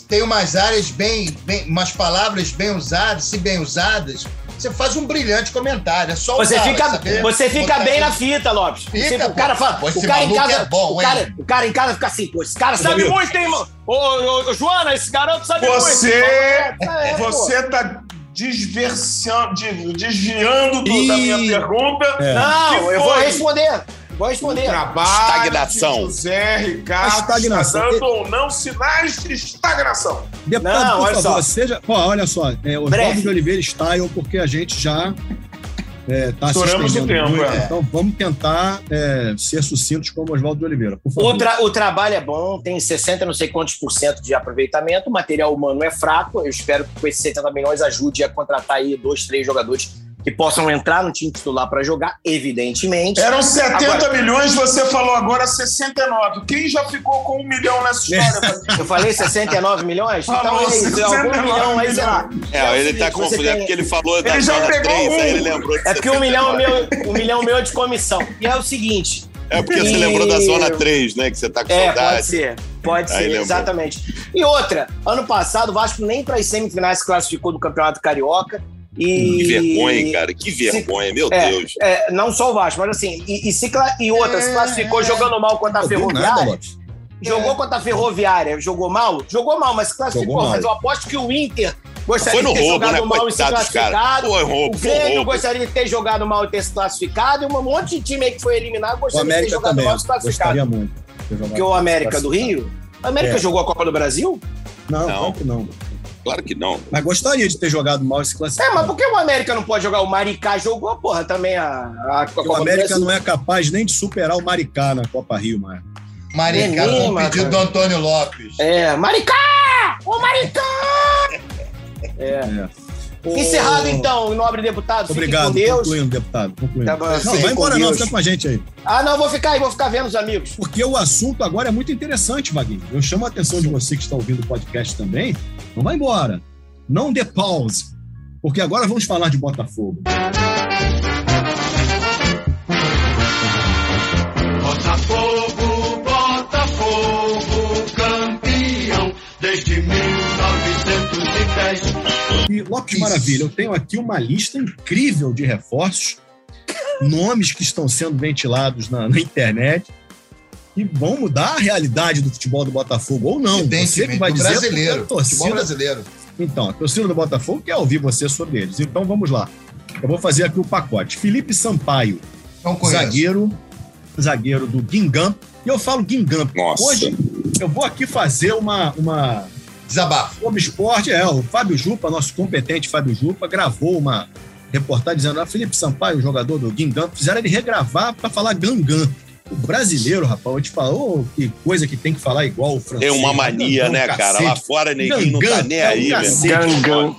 tem umas áreas bem, bem. umas palavras bem usadas, se bem usadas, você faz um brilhante comentário. É só Você usar, fica, saber? você fica bem na fita, Lopes. Fica, Você- o cara fala, Pô, o cara em casa, é bom, o, cara, hein? o cara em casa fica assim, pô, esse cara sabe muito, hein, mano? Ô, ô, ô, Joana, esse garoto sabe Você, muito. É, pô. você tá desviando do- da minha pergunta. É. Não, eu vou responder. Vou responder. Trabalho Estagnação. de José Ricardo Estagnação. está dando ou não sinais de estagnação. Deputado, Não, por olha favor, só. seja. Pô, olha só, é, Oswaldo de Oliveira style, porque a gente já está se Estouramos o tempo, muito. é. Então vamos tentar é, ser sucintos como Oswaldo de Oliveira, por favor. O, tra- o trabalho é bom, tem 60 não sei quantos por cento de aproveitamento, o material humano é fraco. Eu espero que com esses 70 milhões ajude a contratar aí dois, três jogadores que possam entrar no time titular para jogar, evidentemente. Eram 70 Agora- milhões, você falou agora 69. Quem já ficou com um milhão nessa (laughs) história? Eu falei 69 milhões? Então Falou é isso, é algum 69 milhão aí, sei lá. É, o ele tá você confundindo. tem- É porque ele falou da Ele já zona pegou 3, um. aí ele lembrou de É porque um 79. milhão, meu, um milhão meu é de comissão. E é o seguinte: É porque você E- lembrou da Zona 3, né? Que você tá com É, saudade. pode ser. Pode Aí ser, lembrou. exatamente. E outra, ano passado o Vasco nem para as semifinais se classificou do Campeonato Carioca. E... Que vergonha, cara. Que vergonha, meu É, Deus. é, não só o Vasco, mas assim, e, e se cla- e outra, se classificou jogando mal contra a nada, Ferroviária. Lopes. Jogou contra a Ferroviária, jogou mal? Jogou mal, mas se classificou. Mas eu aposto que o Inter gostaria de ter roubo, jogado né? mal e se Coitado dos caras. classificado. Foi roubo, o foi Grêmio roubo. gostaria de ter jogado mal e ter se classificado. E um monte de time aí que foi eliminado gostaria de ter jogado também. mal e se classificado. Gostaria muito. Porque o América do. Rio. A América É. jogou a Copa do Brasil? Não, Não. claro que não. Claro que não. Mas gostaria de ter jogado mal e se É, classificado. mas por que o América não pode jogar? O Maricá jogou, porra, também a, a Porque Copa o América Brasil. não é capaz nem de superar o Maricá na Copa Rio, mano. Maricá, É pedido cara. do Antônio Lopes. É, Maricá! Ô, Maricá! Encerrado, então, nobre deputado. Fique Obrigado. com Deus. Concluindo, deputado. Concluindo. Tá bom, não, fique vai embora não, fica com a gente aí. Ah, não, vou ficar aí, vou ficar vendo os amigos. Porque o assunto agora é muito interessante, Vaguinho. Eu chamo a atenção de você que está ouvindo o podcast também. Não vai embora. Não dê pause. Porque agora vamos falar de Botafogo. Botafogo, E Lopes Isso. Maravilha, eu tenho aqui uma lista incrível de reforços, nomes que estão sendo ventilados na, na internet e vão mudar a realidade do futebol do Botafogo ou não. Você que vai do dizer brasileiro. a Futebol torcida brasileiro. Então, a torcida do Botafogo quer ouvir você sobre eles. Então vamos lá. Eu vou fazer aqui o pacote. Felipe Sampaio, zagueiro, zagueiro do Guingamp. E eu falo Guingamp. Nossa. Hoje eu vou aqui fazer uma, uma Desabafo. Como esporte, é, o Fábio Jupa, nosso competente Fábio Jupa, gravou uma reportagem dizendo: ah, Felipe Sampaio, jogador do Guingamp, fizeram ele regravar para falar Gangan. O brasileiro, rapaz, eu te falo, ô, que coisa que tem que falar igual o francês. Tem uma mania, Gangan, né, cacete. cara? Lá fora ninguém não tá Gangan nem é o aí, irmão. Gangão.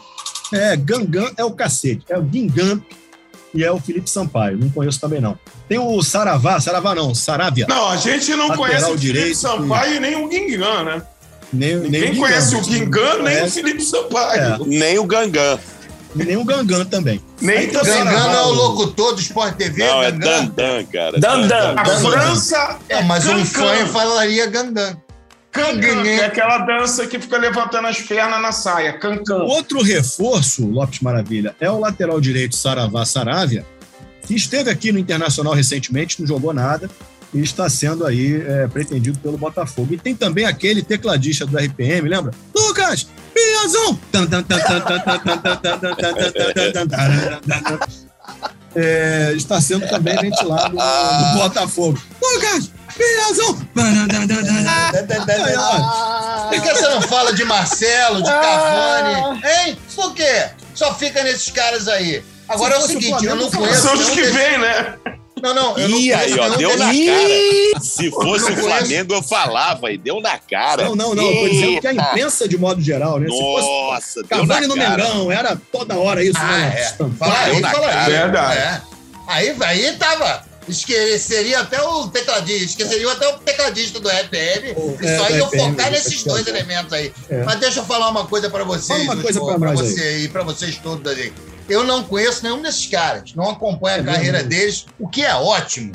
É, Gangan é o cacete. É o Guingamp e é o Felipe Sampaio. Não conheço também, não. Tem o Saravá, Saravá não, Saravia. Não, a gente não conhece o Felipe direito. Sampaio e nem o Guingamp, né? Nem, nem Ninguém o conhece o. Guingamp, nem o. Felipe Sampaio. Nem o Gangan. E nem o Gangan também. Nem também. Gangan é o locutor do Sport TV? Não, é Gangan? Dandan, cara. Dandan. A França É, mas um fã falaria Gangan. Cancan, que é aquela dança que fica levantando as pernas na saia. Cancan. Outro reforço, Lopes Maravilha, é o lateral direito Saravá Saravia, que esteve aqui no Internacional recentemente, não jogou nada, e está sendo aí é, pretendido pelo Botafogo. E tem também aquele tecladista do RPM, lembra? Lucas Piazão! É, está sendo também ventilado no, Botafogo. Lucas Piazão! Por que você não fala de Marcelo, de Cavani? Hein? Por quê? Só fica nesses caras aí. Agora é o seguinte, eu não conheço. São os que vêm, né? Não, não, eu não Ih, aí, conheço ó, deu na cara. Se fosse o. Flamengo, eu falava, e deu na cara. Não, não, não. Eu tô dizendo que a Eita. imprensa, de modo geral, né? Se fosse Nossa, deu na Cavani no cara. Mengão, era toda hora isso, Ah, né? é. Estampado. Fala aí, Deu na fala aí. cara. Verdade. É. Aí, aí tava. Esqueceria até o tecladista, esqueceria até o tecladista do RPM. O- e é, só do ia focar nesses dois elementos aí. É. Mas deixa eu falar uma coisa pra vocês. Fala uma coisa Gustavo, pra você aí, pra vocês todos aí. Eu não conheço nenhum desses caras, não acompanho a É carreira deles, o que é ótimo,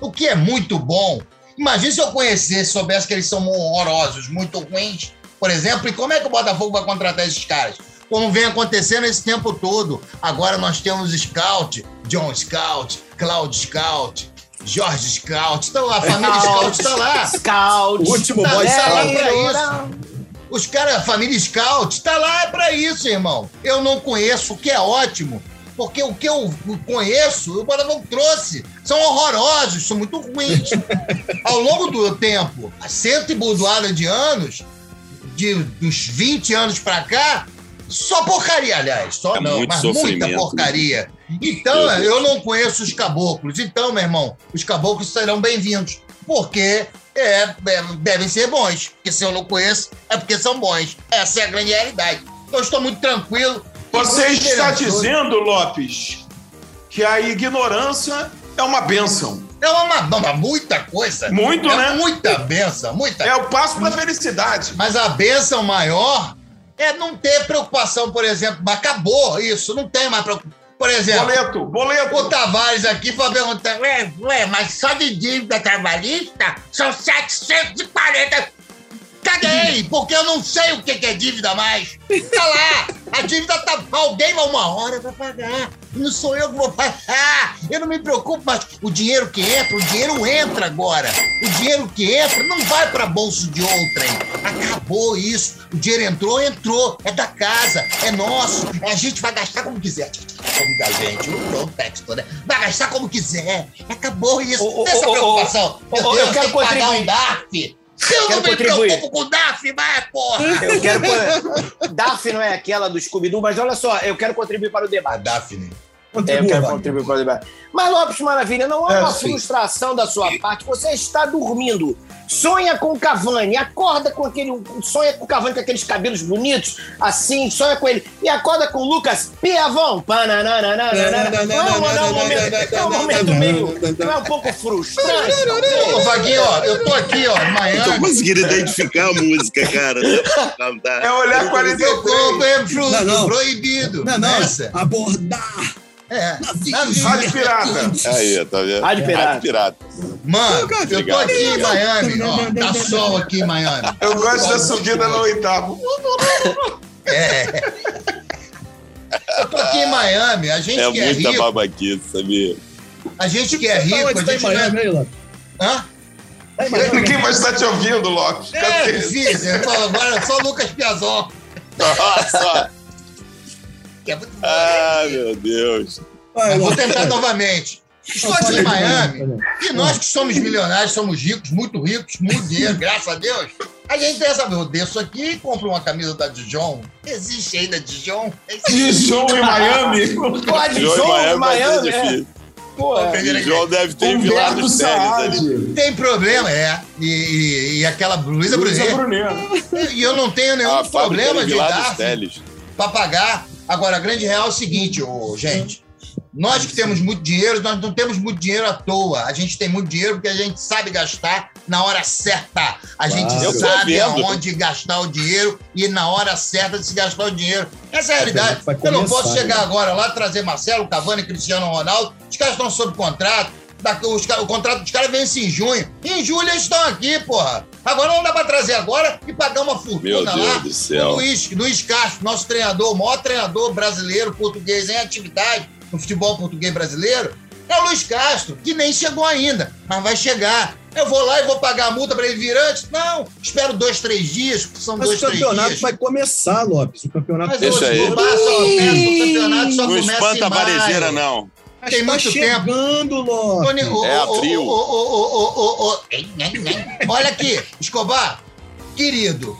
o que é muito bom. Imagina se eu conhecesse, soubesse que eles são horrorosos, muito ruins, por exemplo, e como é que o Botafogo vai contratar esses caras? Como vem acontecendo esse tempo todo. Agora nós temos Scout, John Scout, Cloud Scout, Jorge Scout. Então a família Scout está lá. Scout. O último Tá boy lá scout. pra isso. Os caras, a família Scout, tá lá pra isso, irmão. Eu não conheço, o que é ótimo. Porque o que eu conheço, o Botafogo trouxe. São horrorosos, são muito ruins. (laughs) Ao longo do tempo, há cento e burdoada de anos, de, dos 20 anos pra cá, só porcaria, aliás. Só É não, mas muita porcaria. Então, Deus. eu não conheço os caboclos. Então, meu irmão, os caboclos serão bem-vindos. Porque é, é, devem ser bons. Porque se eu não conheço, é porque são bons. Essa é a grande realidade. Então, eu estou muito tranquilo. Você Muito está dizendo, Lopes, que a ignorância é uma bênção. É uma, uma muita coisa. Muito, é né? Muita benção, muita. É o passo para a felicidade. Mas a benção maior é não ter preocupação, por exemplo. Acabou isso, não tem mais preocupação. Por exemplo, Boleto, boleto. o Tavares aqui foi perguntar, ué, ué, mas só de dívida trabalhista são 740. Caguei, porque eu não sei o que é dívida mais. Tá lá, a dívida tá. Alguém vai uma hora vai pagar. Não sou eu que vou pagar. Eu não me preocupo, mas o dinheiro que entra, o dinheiro entra agora. O dinheiro que entra não vai para bolso de outrem. Acabou isso. O dinheiro entrou, entrou. É da casa, é nosso. A gente vai gastar como quiser. Como a gente, o texto, né? Vai gastar como quiser. Acabou isso. Ô, ô, Essa ô, preocupação. Meu ô, eu Deus, quero pagar contribuir. um DARF. Se eu Quero não me contribuir. preocupo com o DARF, vai, porra! Eu quero. Daphne não é aquela do Scooby-Doo, mas olha só, eu quero contribuir para o A debate. Daphne. É, eu quero Contribua. contribuir para o debate. Mas, Lopes Maravilha, não é É, uma sim. frustração da sua parte. Você está dormindo. Sonha com o Cavani, acorda com aquele. Sonha com o Cavani com aqueles cabelos bonitos, assim, sonha com ele. E acorda com o Lucas Piavão. Não, não é um momento, meio. Não é um pouco frustrante. Ô, Vaguinho, ó, eu tô aqui, ó, em Tô Miami. conseguindo identificar a música, cara. É olhar Eu 43. compro é fruto Não, não. proibido. Não, não. Abordar. É. Rádio Pirata. Aí, tá vendo? Rádio Pirata. Rádio Pirata. Mano, eu tô aqui em Miami, ó. Tá sol aqui em Miami. Eu gosto da subida no oitavo. É. Eu tô aqui em Miami, a gente É que é muita rico, babaquice, sabia? a gente que é rico, a tá em gente é... Miami, aí? Hã? Tá em Miami. Ninguém mais está te ouvindo, Lopes. É. Eu falo agora só o Lucas Piazon. Nossa! Que é muito bom. Ah, meu Deus. Eu vou tentar novamente. Estou aqui em Miami. E nós que somos milionários, somos ricos, muito ricos, muito dinheiro, graças a Deus. A gente tem essa. Eu desço aqui e compro uma camisa da Dijon. Existe ainda Dijon? Dijon em Miami. Pode, João João, em Miami ser Miami. é. Pô, é. O João deve ter Humberto os tênis. Tem problema, é. E, e, e aquela Luísa Brunet. E eu não tenho nenhum A fábrica problema de dar teles. para pagar. Agora, a grande real é o seguinte, ô, gente. Nós que temos muito dinheiro, nós não temos muito dinheiro à toa. A gente tem muito dinheiro porque a gente sabe gastar na hora certa. A gente sabe aonde gastar o dinheiro e na hora certa de se gastar o dinheiro. Essa é a realidade. Eu não posso chegar né? agora lá, trazer Marcelo, Cavani, Cristiano Ronaldo. Os caras estão sob contrato. Daqui- os ca- o contrato dos caras vence em junho. Em julho eles estão aqui, porra. Agora não dá pra trazer agora e pagar uma fortuna Meu Deus lá. do céu. O Luiz, Luiz Castro, nosso treinador, o maior treinador brasileiro, português em atividade no futebol português brasileiro, é o Luiz Castro, que nem chegou ainda, mas vai chegar. Eu vou lá e vou pagar a multa pra ele vir antes? Não, espero dois, três dias, que são Mas dois, o três campeonato dias. vai começar, Lopes. O campeonato Mas Deixa hoje, aí. o começa, o campeonato só Não começa espanta em a varejeira, não. Mas tem tá muito chegando, Lopes. Tony, ô, É abril. nem, nem. Olha aqui, Escobar, querido,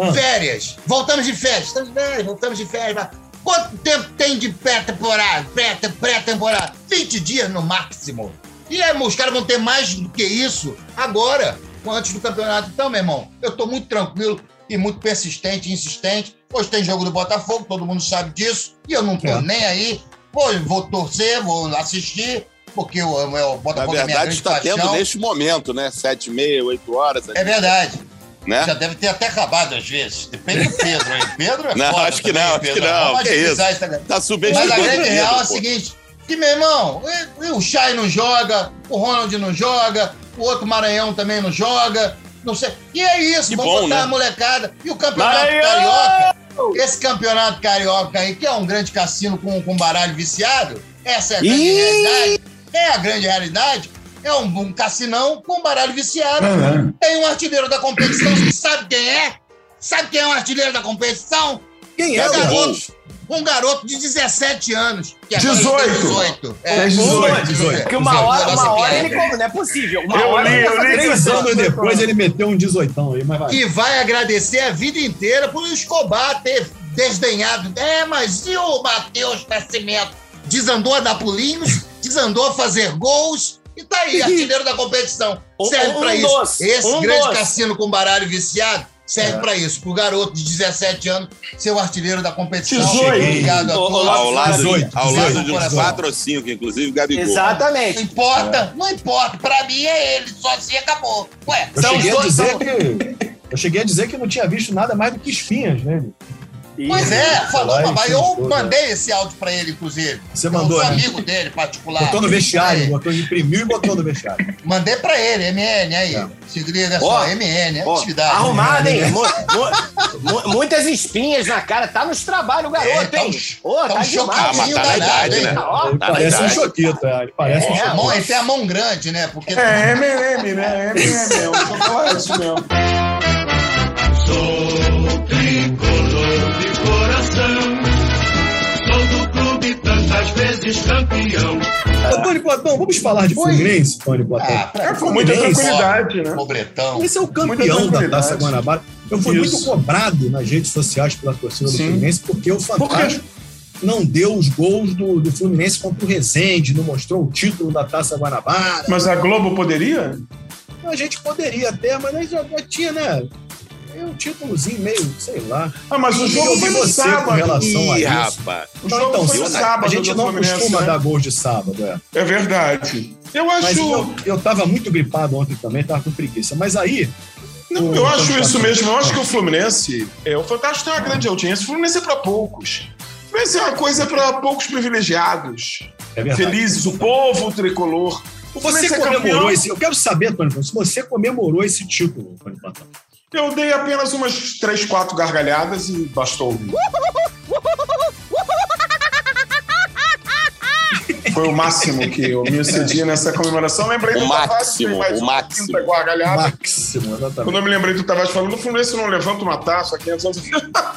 Ah. férias. Voltamos de férias. Estamos de férias, voltamos de férias. Quanto tempo tem de pré-temporada? Pré- Pré-temporada? 20 dias no máximo. E aí, os caras vão ter mais do que isso agora, antes do campeonato. Então, meu irmão, eu tô muito tranquilo e muito persistente e insistente. Hoje tem jogo do Botafogo, todo mundo sabe disso. E eu não tô É. nem aí. Vou, vou torcer, vou assistir, porque o, o Na Botafogo é minha verdade, grande está tendo paixão. neste momento, né? Sete e meia, oito horas. É verdade. Né? Já deve ter até acabado às vezes. Depende do Pedro, hein? Pedro é Não, foda acho que também, não, acho Pedro. que não. Vamos Que isso? essa- Tá Mas a subestimando. grande o real é a pô. seguinte: que, meu irmão, o Chay não joga, o Ronald não joga, o outro Maranhão também não joga. Não sei. E é isso, Que vamos bom, botar né? a molecada. E o campeonato Maranhão! carioca, esse campeonato carioca aí, que é um grande cassino com, com baralho viciado, essa é a grande Ih! realidade. É a grande realidade. É um, um cassinão com baralho viciado. Tem um artilheiro da competição, você sabe quem é? Sabe quem é o artilheiro da competição? Quem É é, um Lopes? garoto, um garoto de 17 anos. Que agora 18. tem 18. É, Tem 18, 18. Porque uma hora, uma hora ele come, não é possível. Uma Eu hora li, ele eu vai li. Três anos depois ele meteu um 18 aí, mas vai. que vai agradecer a vida inteira por Escobar ter desdenhado. É, mas e o Matheus Nascimento? Desandou a dar pulinhos, (laughs) desandou a fazer gols e tá aí, artilheiro da competição. Um- Serve um pra isso. doce, Esse um grande doce. cassino com baralho viciado serve pra isso. Pro garoto de 17 anos ser o artilheiro da competição. 18. Obrigado a Ô, ô, todos. Ao lado, 18, ao lado 18, de uns 18. quatro ou cinco, inclusive Gabigol. Não Exatamente. importa, não importa. Pra mim é ele, sozinho acabou. Ué, Eu são cheguei, os a dois. dizer são- que, eu cheguei a dizer que não tinha visto nada mais do que espinhas nele. Pois é, falou, papai. Eu mandei esse áudio pra ele, inclusive. Você Eu mandou, sou né? amigo dele, particular. Botou no vestiário, botou, imprimiu e botou no vestiário. Mandei pra ele, MN aí. É. Se liga Ó, só, MN, Ó, atividade. arrumado, hein? Mu- mu- mu- muitas espinhas na cara. Tá nos trabalhos, o garoto, É, tá hein? um- Ô, tá tá, um chocadinho mas tá danado, idade, hein? né? Ele Tá parece um idade. choquita, ele parece um É. A mão, ele tem a mão grande, né? Porque É, M&M, né? M&M, é um chocolate mesmo. Vezes campeão. Ô, Tony Platão, vamos falar de Fluminense, Tony Platão? Ah, pra É, com muita tranquilidade, né? Pobretão. Esse é o campeão da. Taça Guanabara. Eu fui Isso. muito cobrado nas redes sociais pela torcida do Sim. Fluminense porque o Fantástico não deu os gols do, do Fluminense contra o Rezende, não mostrou o título da Taça Guanabara. Mas a Globo poderia? A gente poderia até, mas já, já tinha, né? É um títulozinho meio, sei lá. Ah, mas o jogo foi no você com sábado. relação a Ih, isso. rapaz. O Não, jogo então, foi no sábado a gente não Fluminense, costuma né? dar gols de sábado, é. É verdade. Eu Mas acho... eu, eu tava muito gripado ontem também, tava com preguiça. Mas aí, Não, o eu acho isso mesmo. Eu acho que o Fluminense... É, o Fantástico tem uma grande audiência. O Fluminense é para poucos. O Fluminense é uma coisa para poucos privilegiados. é verdade. Felizes, o povo tricolor. O Você é comemorou campeão. esse. Eu quero saber, Tony, se você comemorou esse título, Tony Platão. Eu dei apenas umas três, quatro gargalhadas e bastou. Foi o máximo que eu me excedi nessa comemoração. Lembrei O do Tavares, máximo, tem mais o uma máximo. quinta gargalhada. Máximo, Quando exatamente. eu me lembrei do Tavares falando, o Fluminense não levanta uma taça há 500 anos.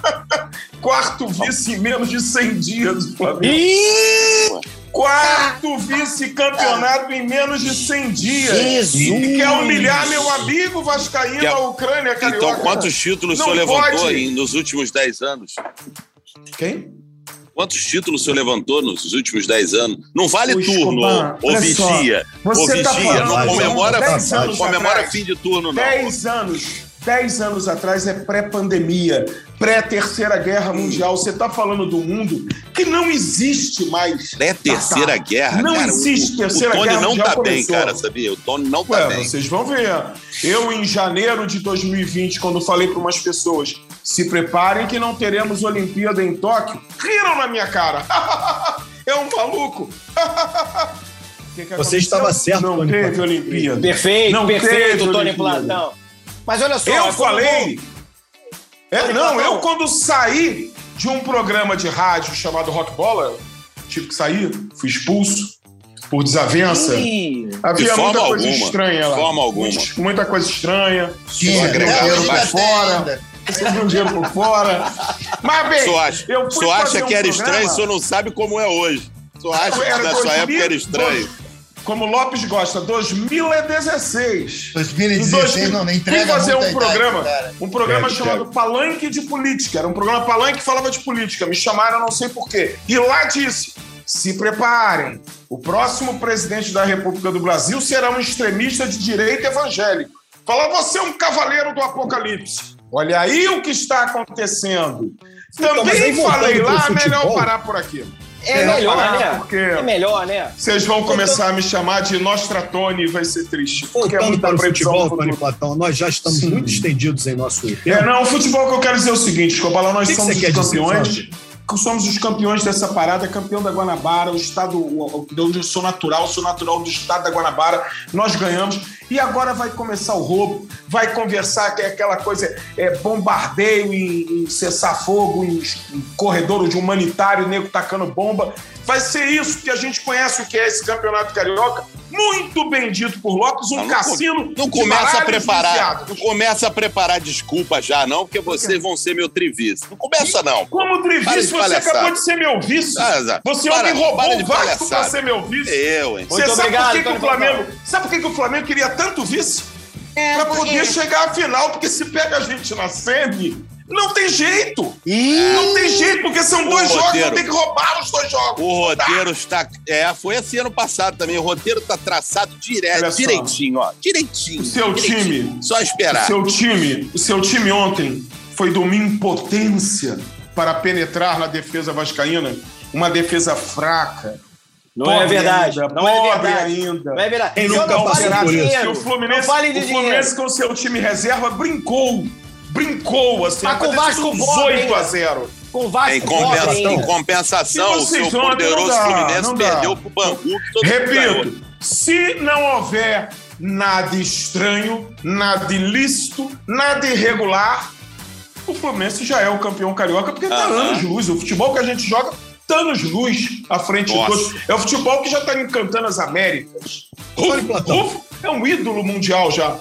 (laughs) Quarto vice em menos de 100 dias do Flamengo. Quarto vice-campeonato em menos de 100 dias. Jesus. E quer humilhar meu amigo Vascaíno da Ucrânia, carioca. Então, quantos títulos o Não senhor levantou pode. em- nos últimos 10 anos? Quem? Quantos títulos o senhor levantou nos últimos 10 anos? Não vale Ô, turno, Escobar, ô, só, vigia. você Ô tá vigia, falando- não comemora, comemora atrás. fim de turno, não. 10 anos. 10 anos atrás é pré-pandemia, pré-terceira guerra mundial. Você está falando do mundo que não existe mais. É terceira guerra, Não cara. existe o, terceira o Tony guerra não mundial tá bem, cara, sabia? O Tony não tá Ué, bem. vocês vão ver. Eu, em janeiro de 2020, quando falei para umas pessoas se preparem que não teremos Olimpíada em Tóquio, riram na minha cara. (laughs) é um maluco. (laughs) Que que Você estava certo, Não Tony teve Platão. Olimpíada. perfeito, Não perfeito, Tony Olimpíada. Platão. Mas olha só. Eu é falei. É, não, eu quando saí de um programa de rádio chamado Rock Bola, tive que sair, fui expulso por desavença. Ih, Havia De forma muita coisa alguma, estranha lá. de forma alguma. Muita, muita coisa estranha. Mais ainda tem fora. Sempre um dinheiro por fora. Mas bem, senhor acha, eu o fui senhor fazer acha um que era programa- estranho, o senhor não sabe como é hoje. O senhor acha que na sua 2000, época era estranho. Como Lopes gosta, 2016. 2016 não, nem entrega Fui fazer um idade, programa, cara. um programa chamado Palanque de Política. Era um programa Palanque que falava de política. Me chamaram, não sei porquê. E lá disse: se preparem. O próximo presidente da República do Brasil será um extremista de direita evangélico. Falar, você é um cavaleiro do apocalipse. Olha aí o que está acontecendo. Então, Também falei lá, melhor parar por aqui. É, É, melhor, parar né? porque- É melhor, né? Vocês vão começar a me chamar de Nostratone e vai ser triste. Porque é Voltando muita para o futebol, Tony. Platão, nós já estamos Sim. muito estendidos em nosso tempo. É, não, o futebol que eu quero dizer é o seguinte, Escobar, nós que que somos você os quer dizer, campeões. Fábio? somos os campeões dessa parada, campeão da Guanabara, o estado o- de onde eu sou natural, sou natural do estado da Guanabara, nós ganhamos. E agora vai começar o roubo, vai conversar que é aquela coisa, é, bombardeio em, em cessar fogo, em, em corredor de humanitário, nego tacando bomba. Vai ser isso que a gente conhece o que é esse campeonato carioca, muito bem dito por Lopes, um Não, não cassino. Não de começa a preparar, viciados. não começa a preparar desculpa já, não, porque vocês vão ser meu trivice. Não começa, não. Como Para trivice, você palhaçada. acabou de ser meu vice. Ah, Zé, Você para- ontem roubou para de o Vasco pra ser meu vice. Eu, hein? Você Muito sabe obrigado, por que, que o Flamengo. Sabe por que, que o Flamengo queria tanto vice? pra poder chegar à final, porque se pega a gente na semi, não tem jeito. Não tem jeito, porque são O dois jogos, roteiro. não tem que roubar os dois jogos. O roteiro está. É, foi assim ano passado também. O roteiro está traçado direto, direitinho, ó. Direitinho. O seu direitinho. time. Só esperar. O seu time, o seu time ontem foi de uma impotência para penetrar na defesa vascaína, uma defesa fraca. Não é Pobre verdade. ainda, Não é pobre verdade. ainda. Não é verdade. Quem nunca não por isso? o Fluminense, Não fale de o. Fluminense com seu time reserva brincou. Brincou, assim. Mas com o Vasco ser uns pobre 8 a ainda. 0. Com o Vasco Em, pobre compensa- ainda. em compensação, Se o seu ontem poderoso dá, Fluminense perdeu pro Bangu. Repito, se não houver nada estranho, nada ilícito, nada irregular, o Fluminense já é o campeão carioca, porque tá Aham. anos luz. O futebol que a gente joga tá anos luz à frente Nossa. de todos. É o futebol que já tá encantando as Américas. Olha, Platão. Uf, é um ídolo mundial já.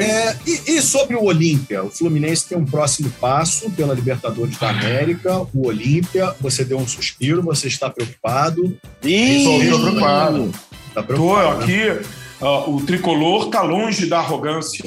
É, e, e sobre o Olímpia? O Fluminense tem um próximo passo pela Libertadores da América. O Olímpia, você deu um suspiro, você está preocupado. Tô preocupado. Está Tô preocupado. né? aqui, ó, o tricolor tá longe da arrogância.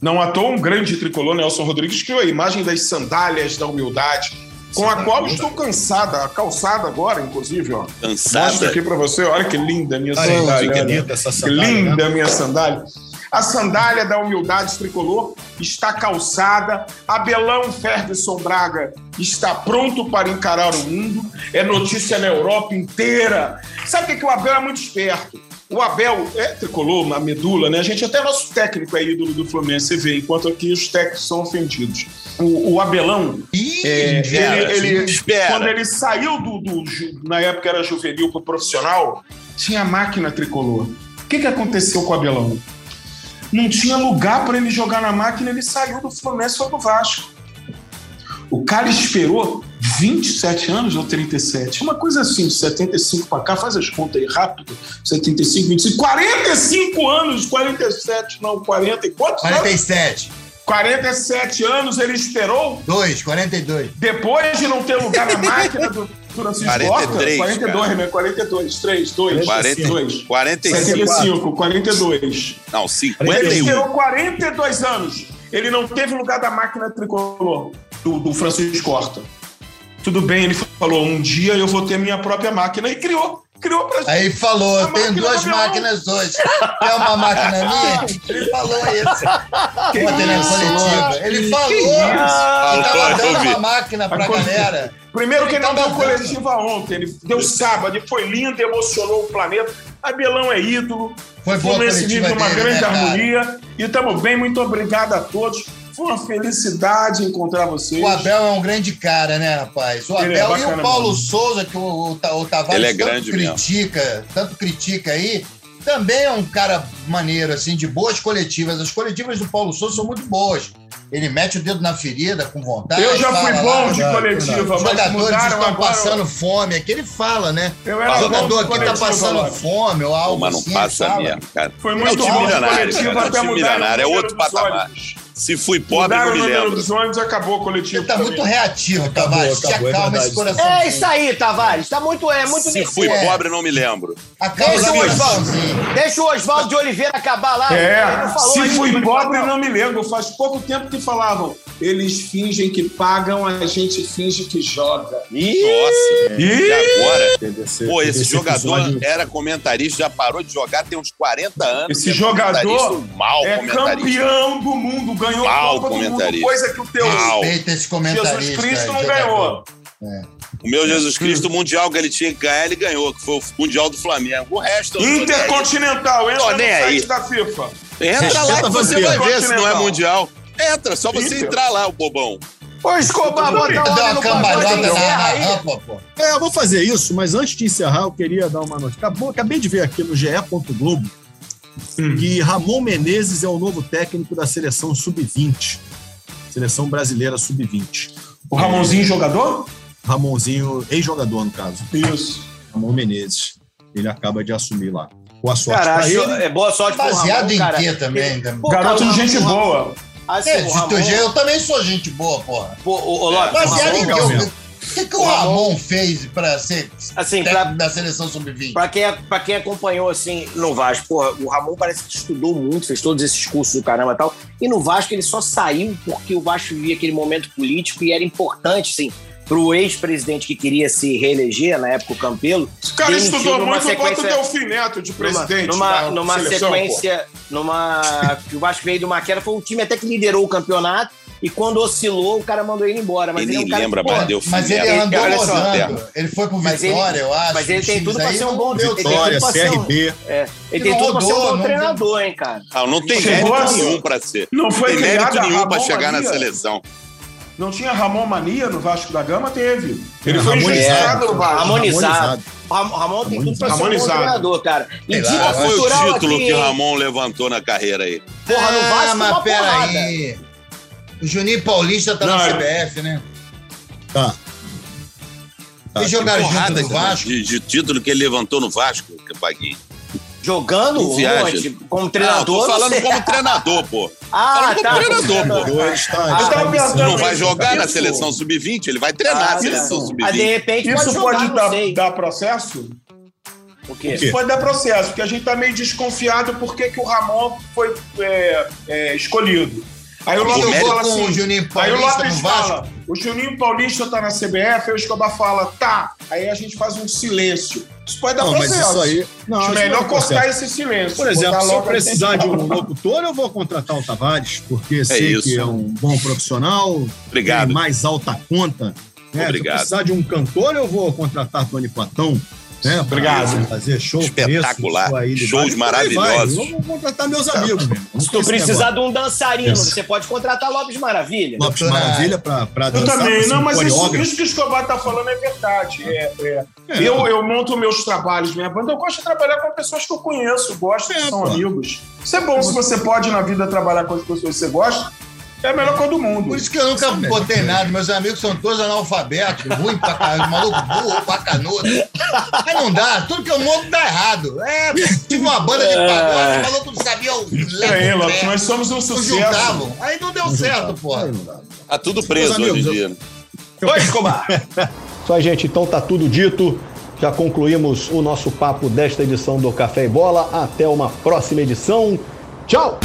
Não à toa um grande tricolor, Nelson Rodrigues, criou a imagem das sandálias da humildade, com a qual estou cansada, a calçada agora, inclusive, ó. Mostro Cansada. aqui pra você, olha que linda a minha sandália. que olha. bonita essa Que sandália, linda né? a minha sandália. A sandália da humildade tricolor está calçada. Abelão Ferguson Braga está pronto para encarar o mundo. É notícia na Europa inteira. Sabe o que, que o Abel é muito esperto? O Abel é tricolor, uma medula, né? A gente até nosso técnico é ídolo do Fluminense, você vê, enquanto aqui os técnicos são ofendidos. O, o Abelão, Ih, é, espera, ele, ele- espera. quando ele saiu do, do na época era juvenil para profissional, tinha máquina tricolor. O que, que aconteceu com o Abelão? Não tinha lugar para ele jogar na máquina, ele saiu do Fluminense foi pro Vasco. O cara esperou 27 anos ou 37? Uma coisa assim, de 75 para cá, faz as contas aí rápido. 75, 25, 45 anos, 47, não, 40 e quantos anos? 47. 47 anos ele esperou 2, 42. depois de não ter lugar na máquina do Francisco 43, Horta, 42, né? 42, 3, 2, 42, 45. 75, 42. Não, Ele 51. esperou 42 anos. Ele não teve lugar da máquina tricolor do, do Francisco Horta. Tudo bem, ele falou: um dia eu vou ter minha própria máquina. E criou. Criou pra gente. Aí falou, eu tenho máquina duas máquinas hoje. Quer uma máquina minha? Ele falou isso. Que na isso, coletiva. Ele falou. Que Ele isso? tava eu dando uma máquina pra galera. Primeiro que ele não deu coletiva ontem, ele deu sábado, foi lindo, emocionou o planeta. Abelão é ídolo, Foi boa a Fluminense vive uma dele, grande né, harmonia e estamos bem, muito obrigado a todos. Foi uma felicidade encontrar vocês. O Abel é um grande cara, né, rapaz? O é Abel e bacana o Paulo mesmo. Souza, que o, o, o Tavares é tanto grande mesmo. critica, tanto critica aí, também é um cara maneiro, assim, de boas coletivas. As coletivas do Paulo Souza são muito boas. Ele mete o dedo na ferida com vontade. Eu já fui bom lá, de verdade, coletiva, Os mas jogadores mudaram estão agora. passando fome. Aqui ele fala, né? Eu O era bom jogador de aqui tá coletiva, passando Lopes. fome ou algo Mas não assim. passa ele fala. mesmo, cara. Foi É o muito bom de milionário, coletiva cara. É o até time mudar milionário, é o outro patamar. ônibus. Se fui pobre, Mudaram não o me número lembro. dos ônibus, acabou a coletiva. Ele tá muito reativo, Tavares. Te acabou, é acalma verdade. esse coração. É isso aí, Tavares. Tá muito, é muito Se fui É. pobre, não me lembro. Acalma Deixa esse o Oswaldo. coraçãozinho. Deixa o Oswaldo de Oliveira acabar lá. É, se fui pobre, não me lembro. Faz pouco tempo que falavam. Eles fingem que pagam, a gente finge que joga. Nossa. E Ih! agora? Teve esse- Pô, esse esse jogador episódio- era comentarista, já parou de jogar tem uns 40 anos. Esse é jogador mau É campeão do mundo, ganhou Mal Copa do Mundo, comentarista. coisa que o teu. Respeita esse comentarista. Jesus Cristo não ganhou. O meu Jesus Cristo, o Mundial que ele tinha que ganhar, ele ganhou, que foi o Mundial do Flamengo. O resto... Intercontinental, entra no site aí. da FIFA. Entra lá que você vai ver se não é. Mundial. Entra, só você Inter. entrar lá, o bobão. Ô, Escobar, bota a ordem no cambalhota na, rampa, pô. É, eu vou fazer isso, mas antes de encerrar, eu queria dar uma notícia. Acabou, acabei de ver aqui no GE. Hum. que Ramon Menezes é o novo técnico da seleção sub-20. Seleção brasileira sub-20. O Ramonzinho jogador? Ramonzinho, ex-jogador, no caso. Isso. Ramon Menezes. Ele acaba de assumir lá. Boa sorte Cara, pra acho, ele. é boa sorte pro Baseado Ramon, em quê também? né? Pô, Garoto cara, de gente Ramon- boa. Assim, É, Ramon, eu também sou gente boa, porra. pô, o, o Lopes, Baseado em Ramon, quê? O que, que o O Ramon- Ramon fez pra ser assim, pra, da seleção sub-20? pra, quem, pra quem acompanhou, assim, no Vasco, porra, o Ramon parece que estudou muito, fez todos esses cursos do caramba e tal, e no Vasco ele só saiu porque o Vasco vivia aquele momento político e era importante, assim, pro ex-presidente que queria se reeleger, na época o Campelo, Esse cara estudou numa muito, bota o sequência- Delfim Neto de presidente numa, da numa seleção, sequência, numa que o Vasco veio de uma queda, foi o time até que liderou o campeonato e quando oscilou o cara mandou ele embora. Mas Ele ele é um cara lembra que, pô, mais, deu Mas ele andou rodando. Ele foi pro Mas ele- Vitória, eu acho. mas ele tem tudo pra aí ser um bom deu ele tem Vitória, tudo pra ser um- CRB. É, ele tem tudo pra ser um bom não treinador, hein, cara. Ah, não tem mérito a- nenhum pra ser. Não foi tem mérito nenhum a pra chegar na seleção. Não tinha Ramon Mania no Vasco da Gama? Teve. Ele foi Ramonizado. registrado no Vasco. Harmonizado. Ram- Ramon tem tudo pra ser um bom treinador, cara. E Qual foi o título que hein? Ramon levantou na carreira aí? Porra, no Vasco ah, uma mas porrada. peraí. O Juninho Paulista tá Não, na CBF, né? Tá. Tá, jogaram junto no Vasco. de, de título que ele levantou no Vasco, Paguinho. Jogando onde? Como Não, treinador? tô falando como treinador, pô. Ah, falando tá. como treinador, pô. tá. Ah, pensando- Não vai jogar na Isso. seleção sub-20, ele vai treinar Ah, a seleção Ah, de sub-20. repente pode Isso jogar, pode não dar, dar processo? O quê? quê? Isso pode dar processo, porque a gente tá meio desconfiado porque que o Ramon foi é, é, escolhido. Aí o Lopes fala assim. o Juninho Aí o fala, o Juninho Paulista tá na CBF, aí o Escobar fala, tá. Aí a gente faz um silêncio. Isso pode dar Não, mas processo. isso aí. Não, isso melhor não é processo. cortar esse silêncio. Por exemplo, se eu precisar de um locutor, eu vou contratar o Tavares, porque sei isso. que é um bom profissional, Obrigado. tem mais alta conta. Né? Obrigado. Se eu precisar de um cantor, eu vou contratar Tony Platão. Né? Obrigado. Fazer show Espetacular. preço, Shows vai. maravilhosos. Eu vou contratar meus amigos. Mesmo. Não Se tu precisar de um dançarino, Isso. você pode contratar Lopes Maravilha. Lopes Maravilha pra, pra Eu dançar. também, ser não, mas isso, isso que o Escobar tá falando é verdade. É, é. É. Eu, eu monto meus trabalhos, minha banda. Eu gosto de trabalhar com pessoas que eu conheço, gosto, que É, são pô. amigos. Isso é bom, se você pode na vida trabalhar com as pessoas que você gosta, é a melhor coisa do mundo. Por isso que eu nunca botei nada. Meus amigos são todos analfabetos, ruim pra caralho, maluco burro pra canudo. Aí não dá, tudo que eu monto dá errado. É, tive uma banda de pagode, os malucos não sabiam o É, Lopes, né? nós somos um sucesso. juntavam. Aí não deu Não certo, dá. Tá tudo preso Meus hoje em amigos, dia. Oi, Escobar. Isso aí, gente. Então tá tudo dito. Já concluímos o nosso papo desta edição do Café e Bola. Até uma próxima edição. Tchau!